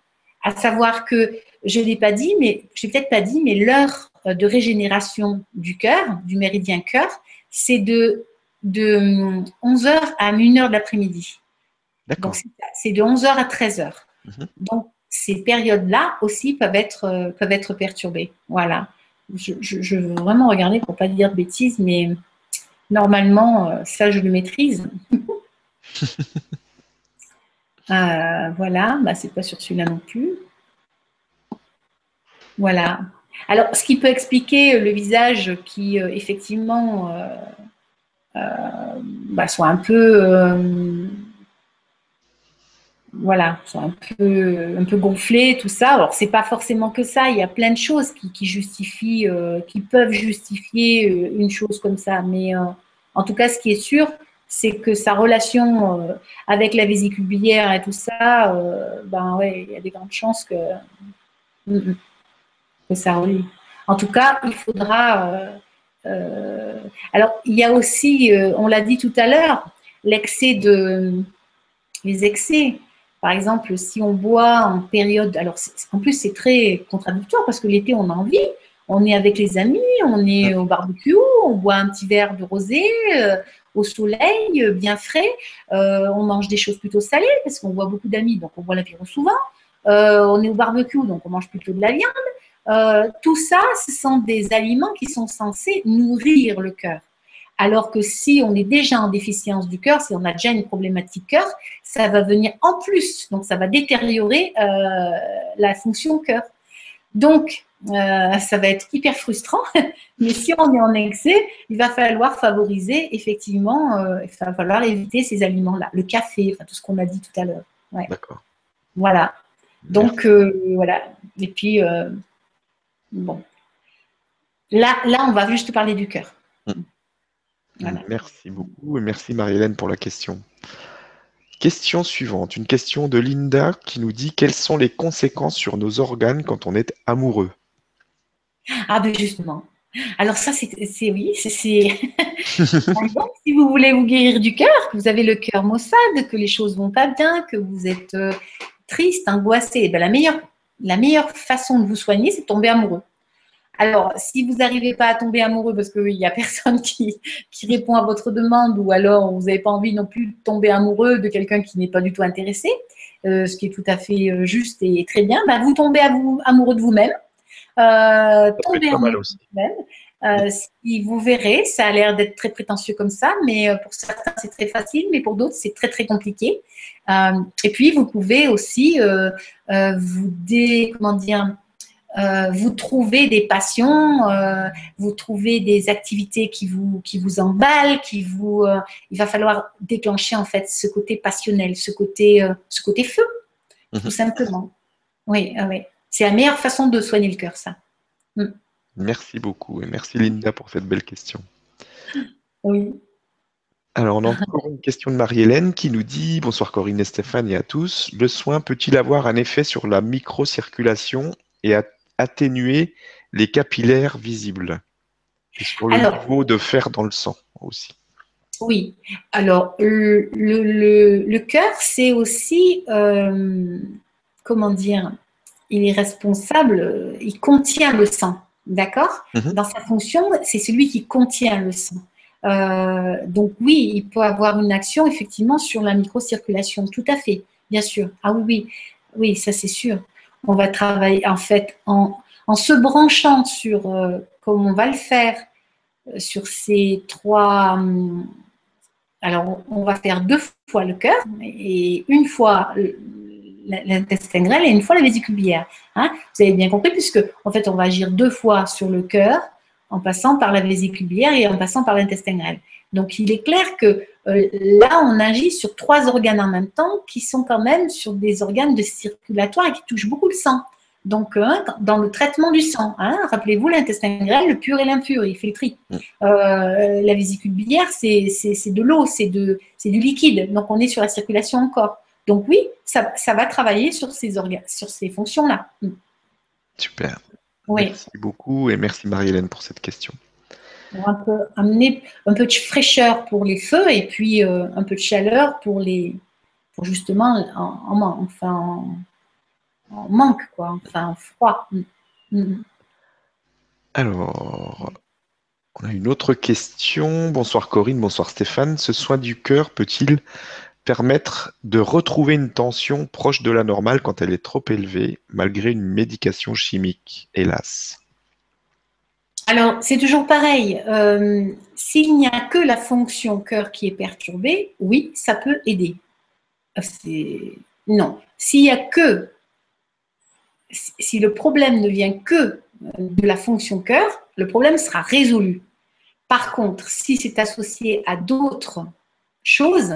À savoir que, je ne l'ai pas dit, mais je l'ai peut-être pas dit, mais l'heure de régénération du cœur, du méridien cœur, c'est de, de 11h à 1h de l'après-midi. Donc, c'est de 11h à 13h. Mhm. Donc, ces périodes-là aussi peuvent être, peuvent être perturbées. Voilà je, veux vraiment regarder pour pas dire de bêtises, mais normalement, euh, ça, je le maîtrise. Euh, voilà, bah, c'est pas sur celui-là non plus. Voilà. Alors, ce qui peut expliquer le visage qui, euh, effectivement, bah, soit un peu voilà, sont un peu, un peu tout ça. Alors, c'est pas forcément que ça. Il y a plein de choses qui, justifient, euh, qui peuvent justifier euh, une chose comme ça. Mais euh, en tout cas, ce qui est sûr, c'est que sa relation avec la vésicule biliaire et tout ça, ben ouais, il y a des grandes chances que, mm, mm, que ça relie. En tout cas, il faudra. alors, il y a aussi, on l'a dit tout à l'heure, l'excès de les excès. Par exemple, si on boit en période, alors en plus c'est très contradictoire parce que l'été on a envie, on est avec les amis, on est au barbecue, on boit un petit verre de rosé euh, au soleil, euh, bien frais, euh, on mange des choses plutôt salées parce qu'on voit beaucoup d'amis, donc on boit l'apéro souvent. on est au barbecue, donc on mange plutôt de la viande. Tout ça, ce sont des aliments qui sont censés nourrir le cœur. Alors que si on est déjà en déficience du cœur, si on a déjà une problématique cœur, ça va venir en plus. Donc, ça va détériorer euh, la fonction cœur. Donc, euh, ça va être hyper frustrant. Mais si on est en excès, il va falloir favoriser, effectivement, euh, il va falloir éviter ces aliments-là. Le café, enfin, tout ce qu'on a dit tout à l'heure. D'accord. Voilà. Donc, voilà. Et puis, bon. Là, là, on va juste parler du cœur. Mm. Merci beaucoup et merci Marie-Hélène pour la question. Question suivante, une question de Linda qui nous dit quelles sont les conséquences sur nos organes quand on est amoureux? Ah ben justement. Alors ça, c'est oui, c'est si vous voulez vous guérir du cœur, que vous avez le cœur maussade, que les choses vont pas bien, que vous êtes euh, triste, angoissé, ben, la meilleure la meilleure façon de vous soigner, c'est de tomber amoureux. Alors, si vous n'arrivez pas à tomber amoureux parce qu'il n'y a personne qui, répond à votre demande ou alors vous n'avez pas envie non plus de tomber amoureux de quelqu'un qui n'est pas du tout intéressé, euh, ce qui est tout à fait euh, juste et très bien, bah, vous tombez amoureux de vous-même. Euh, tombez amoureux de vous-même. Euh, si vous verrez, ça a l'air d'être très prétentieux comme ça, mais pour certains c'est très facile, mais pour d'autres c'est très très compliqué. et puis vous pouvez aussi vous dé, comment dire, euh, vous trouvez des passions, euh, vous trouvez des activités qui vous, qui vous emballent, qui vous, euh, il va falloir déclencher en fait ce côté passionnel, ce côté, ce côté feu, mhm. tout simplement. Oui, oui. c'est la meilleure façon de soigner le cœur, ça. Mm. Merci beaucoup et merci Linda pour cette belle question. Oui. Alors, on a encore une question de Marie-Hélène qui nous dit Bonsoir Corinne et Stéphane et à tous. Le soin peut-il avoir un effet sur la microcirculation et atténuer les capillaires visibles? Et sur le niveau de fer dans le sang aussi. Oui, alors le, le, cœur, c'est aussi, euh, comment dire, il est responsable, il contient le sang, d'accord mhm. Dans sa fonction, c'est celui qui contient le sang. Euh, donc oui, il peut avoir une action effectivement sur la microcirculation, tout à fait, bien sûr. Ah oui, oui, oui, ça c'est sûr on va travailler en fait en, se branchant sur, euh, comme on va le faire, euh, sur ces trois. Hum, alors, on va faire deux fois le cœur et une fois l'intestin grêle et une fois la vésicule biliaire. Hein. Vous avez bien compris, puisque en fait, on va agir deux fois sur le cœur en passant par la vésicule biliaire et en passant par l'intestin grêle. Donc, il est clair que euh, là, on agit sur trois organes en même temps qui sont quand même sur des organes de circulatoire et qui touchent beaucoup le sang. Donc, euh, dans le traitement du sang, hein, rappelez-vous, l'intestin grêle, le pur et l'impur, il fait le tri. Mm. Euh, la vésicule biliaire, c'est de l'eau, c'est du liquide. Donc, on est sur la circulation encore. Donc, oui, ça, va travailler sur ces, organes, sur ces fonctions-là. Mm. Super. Merci beaucoup et merci Marie-Hélène pour cette question un peu amener un peu de fraîcheur pour les feux et puis euh, un peu de chaleur pour les pour justement en, enfin en, manque quoi enfin en froid mm. Mm. alors on a une autre question bonsoir Corinne bonsoir Stéphane ce soin du cœur peut-il permettre de retrouver une tension proche de la normale quand elle est trop élevée malgré une médication chimique hélas alors, c'est toujours pareil. Euh, s'il n'y a que la fonction cœur qui est perturbée, oui, ça peut aider. Non. S'il y a que, si le problème ne vient que euh, de la fonction cœur, le problème sera résolu. Par contre, si c'est associé à d'autres choses,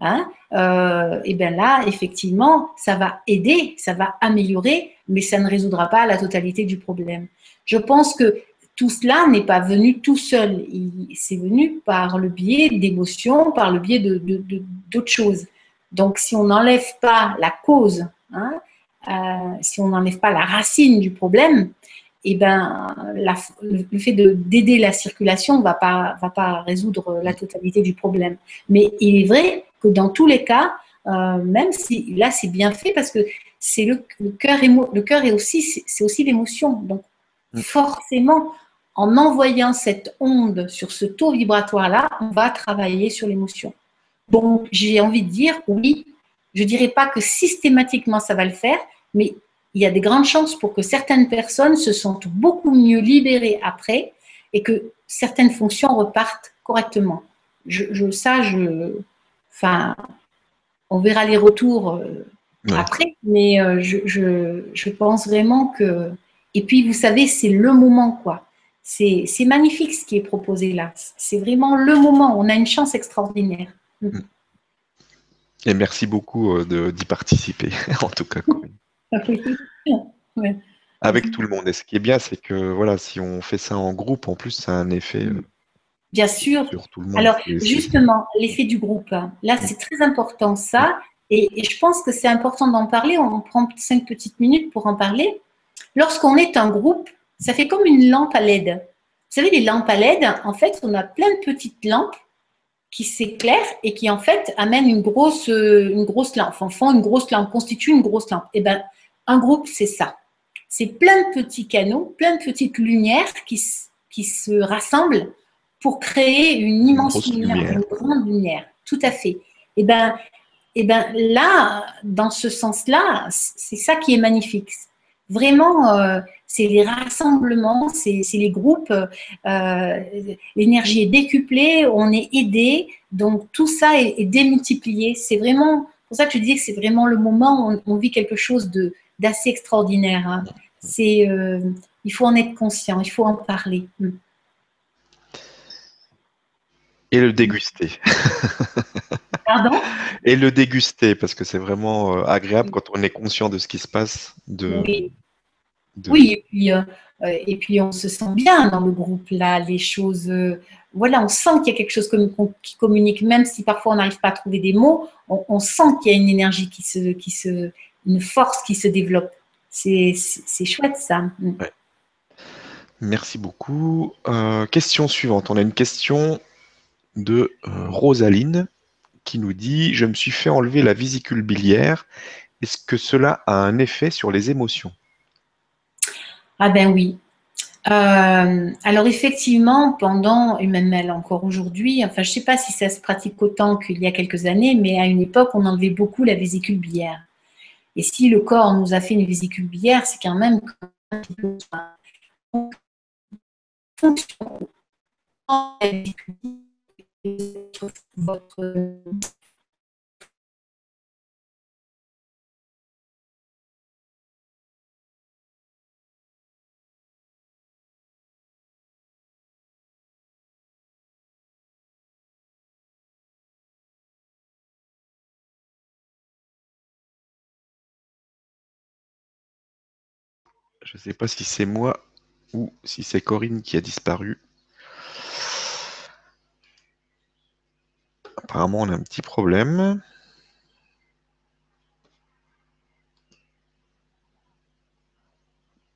hein, euh, et bien là, effectivement, ça va aider, ça va améliorer, mais ça ne résoudra pas la totalité du problème. Je pense que tout cela n'est pas venu tout seul. C'est venu par le biais d'émotions, par le biais d'autres de, choses. Donc, si on n'enlève pas la cause, hein, euh, si on n'enlève pas la racine du problème, eh ben, le fait d'aider la circulation ne va pas, va pas résoudre la totalité du problème. Mais il est vrai que dans tous les cas, euh, même si là c'est bien fait parce que c'est le, le cœur, le cœur est aussi c'est aussi l'émotion. Donc mm. forcément, en envoyant cette onde sur ce taux vibratoire-là, on va travailler sur l'émotion. Donc, j'ai envie de dire, oui, je ne dirais pas que systématiquement ça va le faire, mais il y a des grandes chances pour que certaines personnes se sentent beaucoup mieux libérées après et que certaines fonctions repartent correctement. Je, ça, je, enfin, on verra les retours euh, après, mais euh, je, je, pense vraiment que. Et puis, vous savez, c'est le moment, quoi. C'est magnifique ce qui est proposé là. C'est vraiment le moment. On a une chance extraordinaire. Mm. Mm. Et merci beaucoup euh, d'y participer, en tout cas. Avec tout le monde. Et ce qui est bien, c'est que voilà, si on fait ça en groupe, en plus, ça a un effet. Mm. Bien sûr. Sur tout le monde. Alors, justement, l'effet du groupe. Hein. Là, c'est très important, ça. Et, je pense que c'est important d'en parler. On prend cinq petites minutes pour en parler. Lorsqu'on est un groupe, ça fait comme une lampe à LED. Vous savez, les lampes à LED, en fait, on a plein de petites lampes qui s'éclairent et qui, en fait, amènent une grosse, une grosse lampe, enfin, font une grosse lampe, constituent une grosse lampe. Eh bien, un groupe, c'est ça. C'est plein de petits canaux, plein de petites lumières qui, qui se rassemblent pour créer une immense lumière, une grande lumière. Tout à fait. Eh bien, et eh ben là, dans ce sens-là, c'est ça qui est magnifique. Vraiment, euh, c'est les rassemblements, c'est les groupes, euh, l'énergie est décuplée, on est aidé, donc tout ça est, démultiplié. C'est vraiment pour ça que je dis que c'est vraiment le moment où on, vit quelque chose d'assez extraordinaire. Hein. C'est, euh, il faut en être conscient, il faut en parler. Hmm. Et le déguster. Pardon? Et le déguster, parce que c'est vraiment euh, agréable quand on est conscient de ce qui se passe. De, oui. et, puis, euh, euh, et puis on se sent bien dans le groupe, là, les choses. voilà, on sent qu'il y a quelque chose qui communique, même si parfois on n'arrive pas à trouver des mots, on, sent qu'il y a une énergie qui se, qui se. une force qui se développe. C'est chouette ça. Mm. Merci beaucoup. question suivante. On a une question de Rosaline qui nous dit Je me suis fait enlever la vésicule biliaire. Est-ce que cela a un effet sur les émotions? Ah ben oui. Euh, alors effectivement, pendant, et même encore aujourd'hui, enfin je ne sais pas si ça se pratique autant qu'il y a quelques années, mais à une époque, on enlevait beaucoup la vésicule biliaire. Et si le corps nous a fait une vésicule biliaire, c'est quand même fonction Je ne sais pas si c'est moi ou si c'est Corinne qui a disparu. Apparemment, on a un petit problème.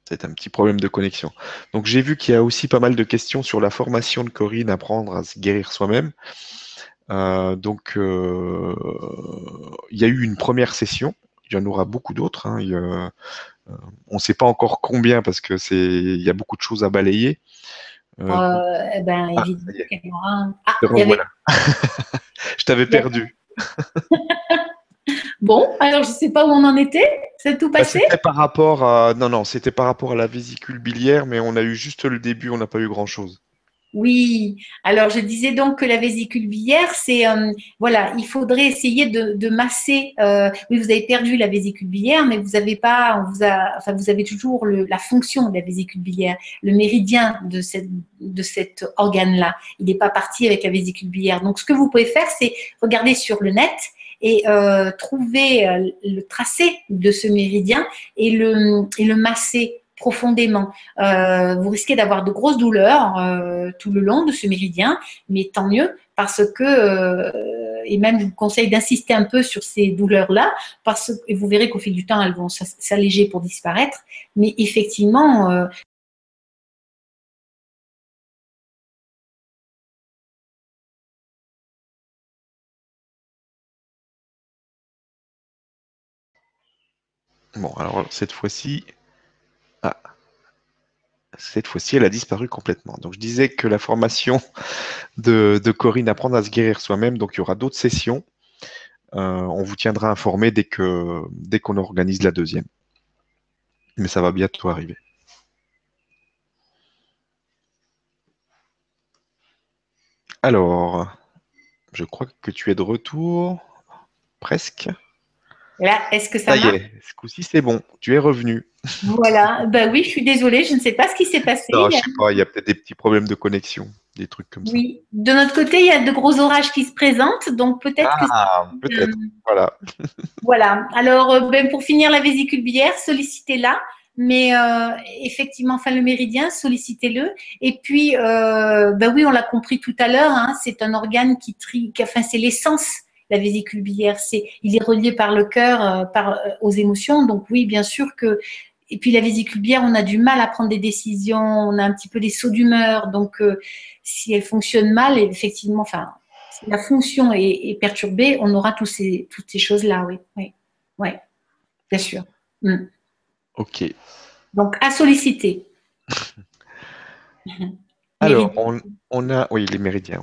C'est un petit problème de connexion. Donc j'ai vu qu'il y a aussi pas mal de questions sur la formation de Corinne, apprendre à se guérir soi-même. Euh, donc euh, il y a eu une première session, il y en aura beaucoup d'autres. Hein. Euh, on ne sait pas encore combien parce que c'est il y a beaucoup de choses à balayer. Eh ben, ah, évidemment, ah, je t'avais perdu. bon, alors je ne sais pas où on en était. C'est tout bah, passé? C'était par rapport à non non, c'était par rapport à la vésicule biliaire, mais on a eu juste le début, on n'a pas eu grand chose. Oui, alors je disais donc que la vésicule biliaire, c'est euh, voilà, il faudrait essayer de, masser. Euh, oui, vous avez perdu la vésicule biliaire, mais vous n'avez pas, vous enfin vous avez toujours la fonction de la vésicule biliaire, le méridien de cette de cet organe-là. Il n'est pas parti avec la vésicule biliaire. Donc ce que vous pouvez faire, c'est regarder sur le net et euh, trouver le tracé de ce méridien et le et le masser profondément. Euh, vous risquez d'avoir de grosses douleurs euh, tout le long de ce méridien, mais tant mieux parce que, euh, et même je vous conseille d'insister un peu sur ces douleurs-là, parce que vous verrez qu'au fil du temps, elles vont s'alléger pour disparaître. Mais effectivement, Bon, alors cette fois-ci, ah. Cette fois-ci, elle a disparu complètement. Donc, je disais que la formation de, Corinne Apprendre à se guérir soi-même, donc il y aura d'autres sessions. Euh, on vous tiendra informé dès dès qu'on organise la deuxième. Mais ça va bientôt arriver. Alors, je crois que tu es de retour. Presque. Là, est-ce que ça, ça y est, ce coup-ci c'est bon, tu es revenu. Voilà, ben oui, je suis désolée, je ne sais pas ce qui s'est passé. Non, je sais pas, il y a peut-être des petits problèmes de connexion, des trucs comme ça. Oui, de notre côté, il y a de gros orages qui se présentent, donc peut-être ah, peut-être, voilà. voilà, alors euh, ben, pour finir la vésicule biliaire, sollicitez-la. Mais euh, effectivement, enfin le méridien, sollicitez-le. Et puis, ben oui, on l'a compris tout à l'heure, hein, c'est un organe qui trie, enfin c'est l'essence la vésicule biliaire. C'est, il est relié par le cœur, euh, par, euh, aux émotions. Donc oui, bien sûr que. Et puis la vésicule biliaire, on a du mal à prendre des décisions, on a un petit peu des sauts d'humeur. Donc euh, si elle fonctionne mal, effectivement, enfin, si la fonction est, perturbée, on aura tous ces, toutes ces choses-là, oui. Oui, oui bien sûr. Mm. Ok. Donc à solliciter. Alors, on, on, a, oui, les méridiens,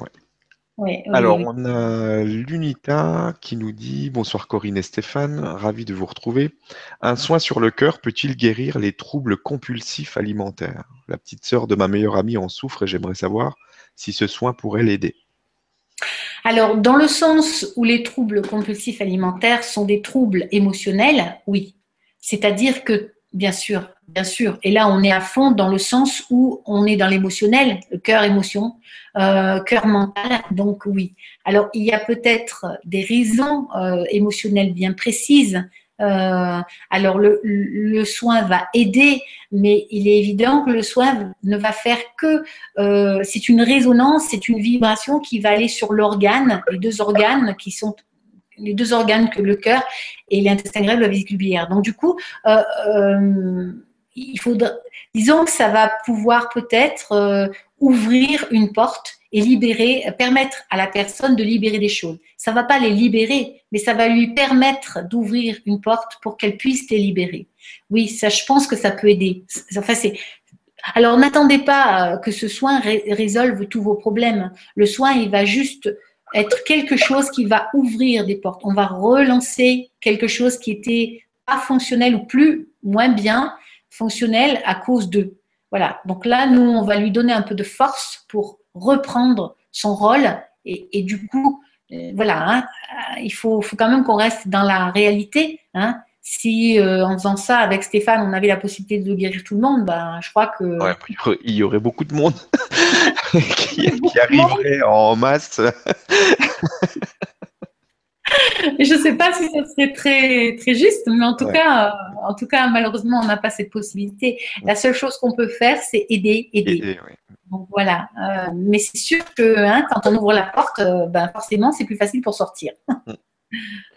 oui. Alors, on a l'UNITA qui nous dit Bonsoir Corinne et Stéphane, ravi de vous retrouver. Un soin sur le cœur peut-il guérir les troubles compulsifs alimentaires? La petite sœur de ma meilleure amie en souffre et j'aimerais savoir si ce soin pourrait l'aider. Alors, dans le sens où les troubles compulsifs alimentaires sont des troubles émotionnels, oui. C'est-à-dire que, bien sûr, bien sûr, et là on est à fond dans le sens où on est dans l'émotionnel, le cœur émotion, euh, cœur mental. Donc oui. Alors il y a peut-être des raisons euh, émotionnelles bien précises. Euh, alors le, le, soin va aider, mais il est évident que le soin ne va faire que c'est une résonance, c'est une vibration qui va aller sur l'organe, les deux organes qui sont les deux organes que le cœur et l'intestin grêle, la vésicule biliaire. Donc du coup, il faudra, disons que ça va pouvoir peut-être ouvrir une porte et libérer, permettre à la personne de libérer des choses. Ça va pas les libérer, mais ça va lui permettre d'ouvrir une porte pour qu'elle puisse les libérer. Oui, ça, je pense que ça peut aider. Enfin, c'est, alors n'attendez pas euh, que ce soin résolve tous vos problèmes. Le soin, il va juste être quelque chose qui va ouvrir des portes. On va relancer quelque chose qui était pas fonctionnel ou plus, moins bien fonctionnel à cause d'eux. Voilà. Donc là, nous, on va lui donner un peu de force pour reprendre son rôle. Et, du coup, euh, voilà, hein, il faut, faut, quand même qu'on reste dans la réalité. Hein. Si euh, en faisant ça avec Stéphane, on avait la possibilité de guérir tout le monde, ben, je crois que. il y aurait beaucoup de monde qui, qui arriverait en masse. je ne sais pas si ça serait très, très juste, mais en tout, cas, euh, en tout cas, malheureusement, on n'a pas cette possibilité. La seule chose qu'on peut faire, c'est aider, aider. Donc voilà. Euh, mais c'est sûr que hein, quand on ouvre la porte, euh, ben, forcément, c'est plus facile pour sortir.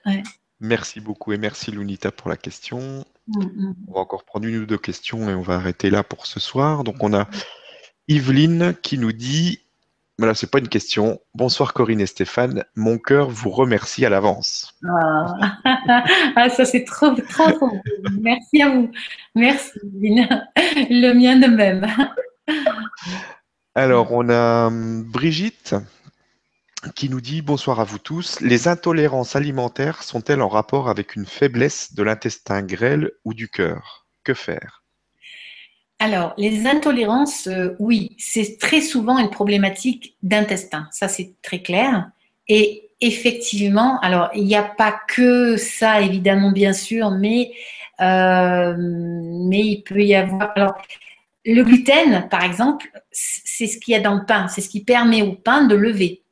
Mm. Merci beaucoup et merci Lunita pour la question. Mm, mm. On va encore prendre une ou deux questions et on va arrêter là pour ce soir. Donc on a Yveline qui nous dit mais là, c'est pas une question. Bonsoir Corinne et Stéphane. Mon cœur vous remercie à l'avance. Ah. ah, ça c'est trop, trop, trop. Merci à vous. Merci, Le mien de même. Alors, on a hum, Brigitte qui nous dit bonsoir à vous tous. Les intolérances alimentaires sont-elles en rapport avec une faiblesse de l'intestin grêle ou du cœur? Que faire? Alors, les intolérances, euh, oui, c'est très souvent une problématique d'intestin, ça c'est très clair. Et effectivement, alors il n'y a pas que ça, évidemment, bien sûr, mais, euh, mais il peut y avoir. Alors, le gluten, par exemple, c'est ce qu'il y a dans le pain, c'est ce qui permet au pain de lever.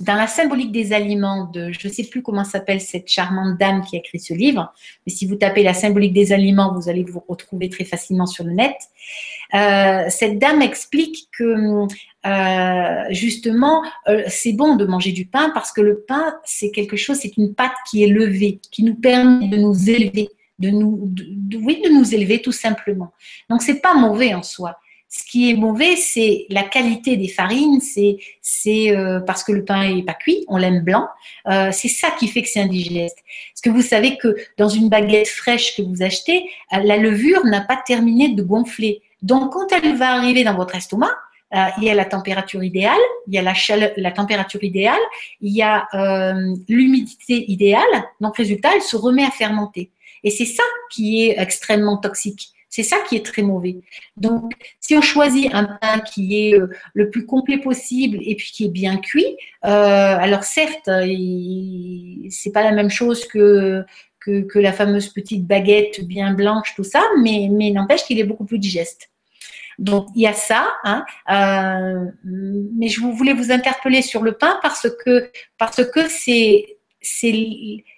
Dans la symbolique des aliments de, je ne sais plus comment s'appelle cette charmante dame qui a écrit ce livre, mais si vous tapez la symbolique des aliments, vous allez vous retrouver très facilement sur le net. Euh, cette dame explique que euh, justement, euh, c'est bon de manger du pain parce que le pain, c'est quelque chose, c'est une pâte qui est levée, qui nous permet de nous élever, de nous, oui, de nous élever tout simplement. Donc c'est pas mauvais en soi. Ce qui est mauvais, c'est la qualité des farines, c'est euh, parce que le pain est pas cuit, on l'aime blanc. Euh, c'est ça qui fait que c'est indigeste. Parce que vous savez que dans une baguette fraîche que vous achetez, euh, la levure n'a pas terminé de gonfler. Donc quand elle va arriver dans votre estomac, il y a la température idéale, il y a la, la température idéale, il y a l'humidité idéale. Donc résultat, elle se remet à fermenter. Et c'est ça qui est extrêmement toxique C'est ça qui est très mauvais. Donc, si on choisit un pain qui est euh, le plus complet possible et puis qui est bien cuit, euh, alors certes, c'est pas la même chose que, que, la fameuse petite baguette bien blanche, tout ça, mais, mais n'empêche qu'il est beaucoup plus digeste. Donc il y a ça, hein, euh, mais je voulais vous interpeller sur le pain parce que parce que c'est c'est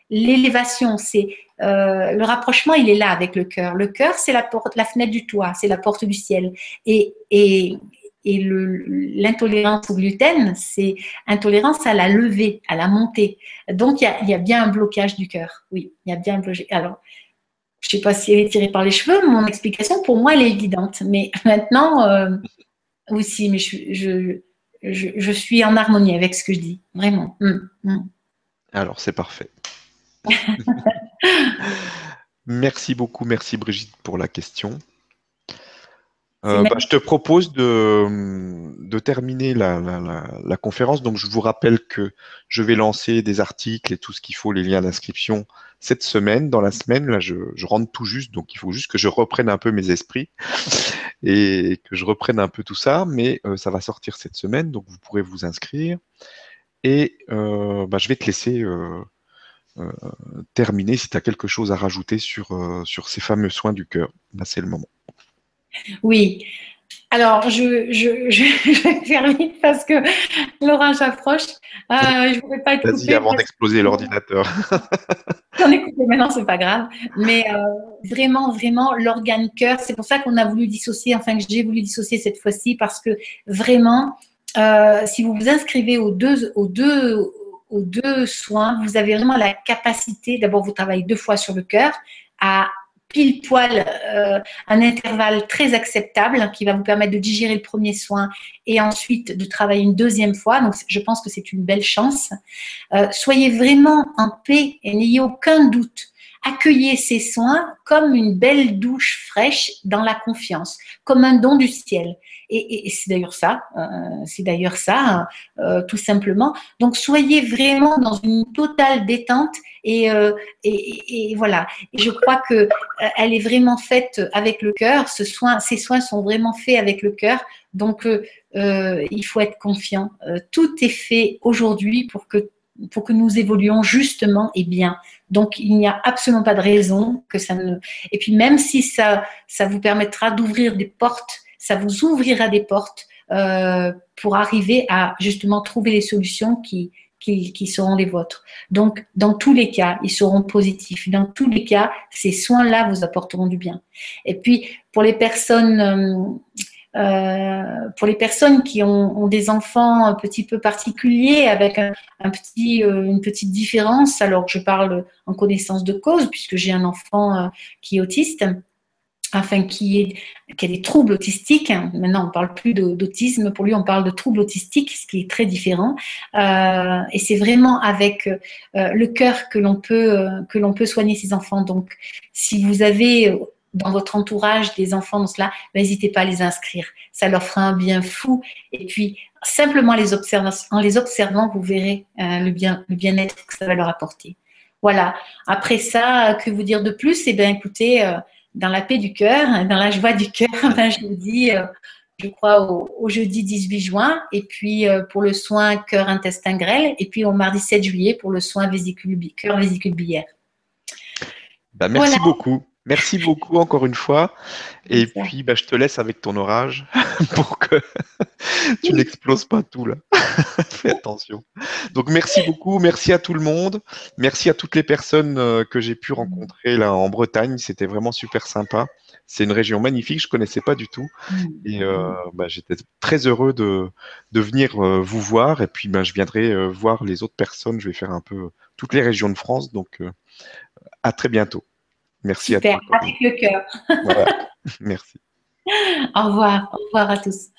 l'élévation, c'est euh, le rapprochement, il est là avec le cœur. Le cœur, c'est la porte, la fenêtre du toit, c'est la porte du ciel. Et, et, et l'intolérance au gluten, c'est intolérance à la levée, à la montée. Donc, il y a, il y a bien un blocage du cœur. Oui, il y a bien un blocage. Alors, je ne sais pas si elle est tirée par les cheveux, mon explication, pour moi, elle est évidente. Mais maintenant, euh, aussi, mais je, je, je, je, suis en harmonie avec ce que je dis, vraiment. Hum, hum. Alors, c'est parfait. merci beaucoup, merci Brigitte pour la question. Euh, bah, je te propose de, terminer la, conférence. Donc, je vous rappelle que je vais lancer des articles et tout ce qu'il faut, les liens d'inscription cette semaine. Dans la semaine, là, je, rentre tout juste. Donc, il faut juste que je reprenne un peu mes esprits et que je reprenne un peu tout ça. Mais euh, ça va sortir cette semaine. Donc, vous pourrez vous inscrire. Et euh, bah, je vais te laisser terminer si tu as quelque chose à rajouter sur, sur ces fameux soins du cœur. Bah, c'est le moment. Oui. Alors, je, je, vais faire vite parce que l'orage approche. Euh, je ne pas être Vas-y, avant d'exploser l'ordinateur. J'en ai coupé maintenant, c'est pas grave. Mais euh, vraiment, vraiment, l'organe cœur, c'est pour ça qu'on a voulu dissocier, enfin que j'ai voulu dissocier cette fois-ci, parce que vraiment, euh, si vous vous inscrivez aux deux, aux deux, aux deux soins, vous avez vraiment la capacité, d'abord vous travaillez deux fois sur le cœur, à pile poil euh, un intervalle très acceptable qui va vous permettre de digérer le premier soin et ensuite de travailler une deuxième fois. Donc, je pense que c'est une belle chance. Euh, soyez vraiment en paix et n'ayez aucun doute. Accueillez ces soins comme une belle douche fraîche dans la confiance, comme un don du ciel. Et, c'est d'ailleurs ça, euh, c'est d'ailleurs ça, tout simplement. Donc soyez vraiment dans une totale détente euh, et, et, voilà. Je crois que euh, elle est vraiment faite avec le cœur. Ce ces soins sont vraiment faits avec le cœur. Donc, euh, il faut être confiant. tout est fait aujourd'hui pour que pour que nous évoluions justement et bien. Donc, il n'y a absolument pas de raison que ça ne. Et puis, même si ça, ça vous permettra d'ouvrir des portes, ça vous ouvrira des portes pour arriver à justement trouver les solutions qui, qui, seront les vôtres. Donc, dans tous les cas, ils seront positifs. Dans tous les cas, ces soins-là vous apporteront du bien. Et puis, pour les personnes, euh, euh, pour les personnes qui ont, des enfants un petit peu particuliers, avec euh, une petite différence, alors je parle en connaissance de cause, puisque j'ai un enfant qui est autiste, enfin qui, est, qui a des troubles autistiques. Maintenant, on ne parle plus d'autisme, pour lui, on parle de troubles autistiques, ce qui est très différent. Euh, et c'est vraiment avec euh, le cœur que l'on peut, euh, que l'on peut soigner ses enfants. Donc, si vous avez dans votre entourage des enfants dans cela, n'hésitez pas à les inscrire. Ça leur fera un bien fou. Et puis, simplement les en les observant, vous verrez le bien, le bien-être que ça va leur apporter. Voilà. Après ça, que vous dire de plus? Eh bien, écoutez, dans la paix du cœur, dans la joie du cœur, ben, je vous dis, euh, je crois, au, jeudi 18 juin, et puis euh, pour le soin cœur intestin grêle, et puis au mardi 7 juillet pour le soin vésicule, cœur vésicule biliaire. Ben, merci beaucoup. Merci beaucoup encore une fois. Et puis, bah, je te laisse avec ton orage pour que tu n'exploses pas tout là. Fais attention. Donc, merci beaucoup. Merci à tout le monde. Merci à toutes les personnes euh, que j'ai pu rencontrer là en Bretagne. C'était vraiment super sympa. C'est une région magnifique. Je connaissais pas du tout. Et euh, bah, j'étais très heureux de, de venir euh, vous voir. Et puis, bah, je viendrai voir les autres personnes. Je vais faire un peu toutes les régions de France. Donc, à très bientôt. Merci à toi. Avec le cœur. Merci. Au revoir. Au revoir à tous.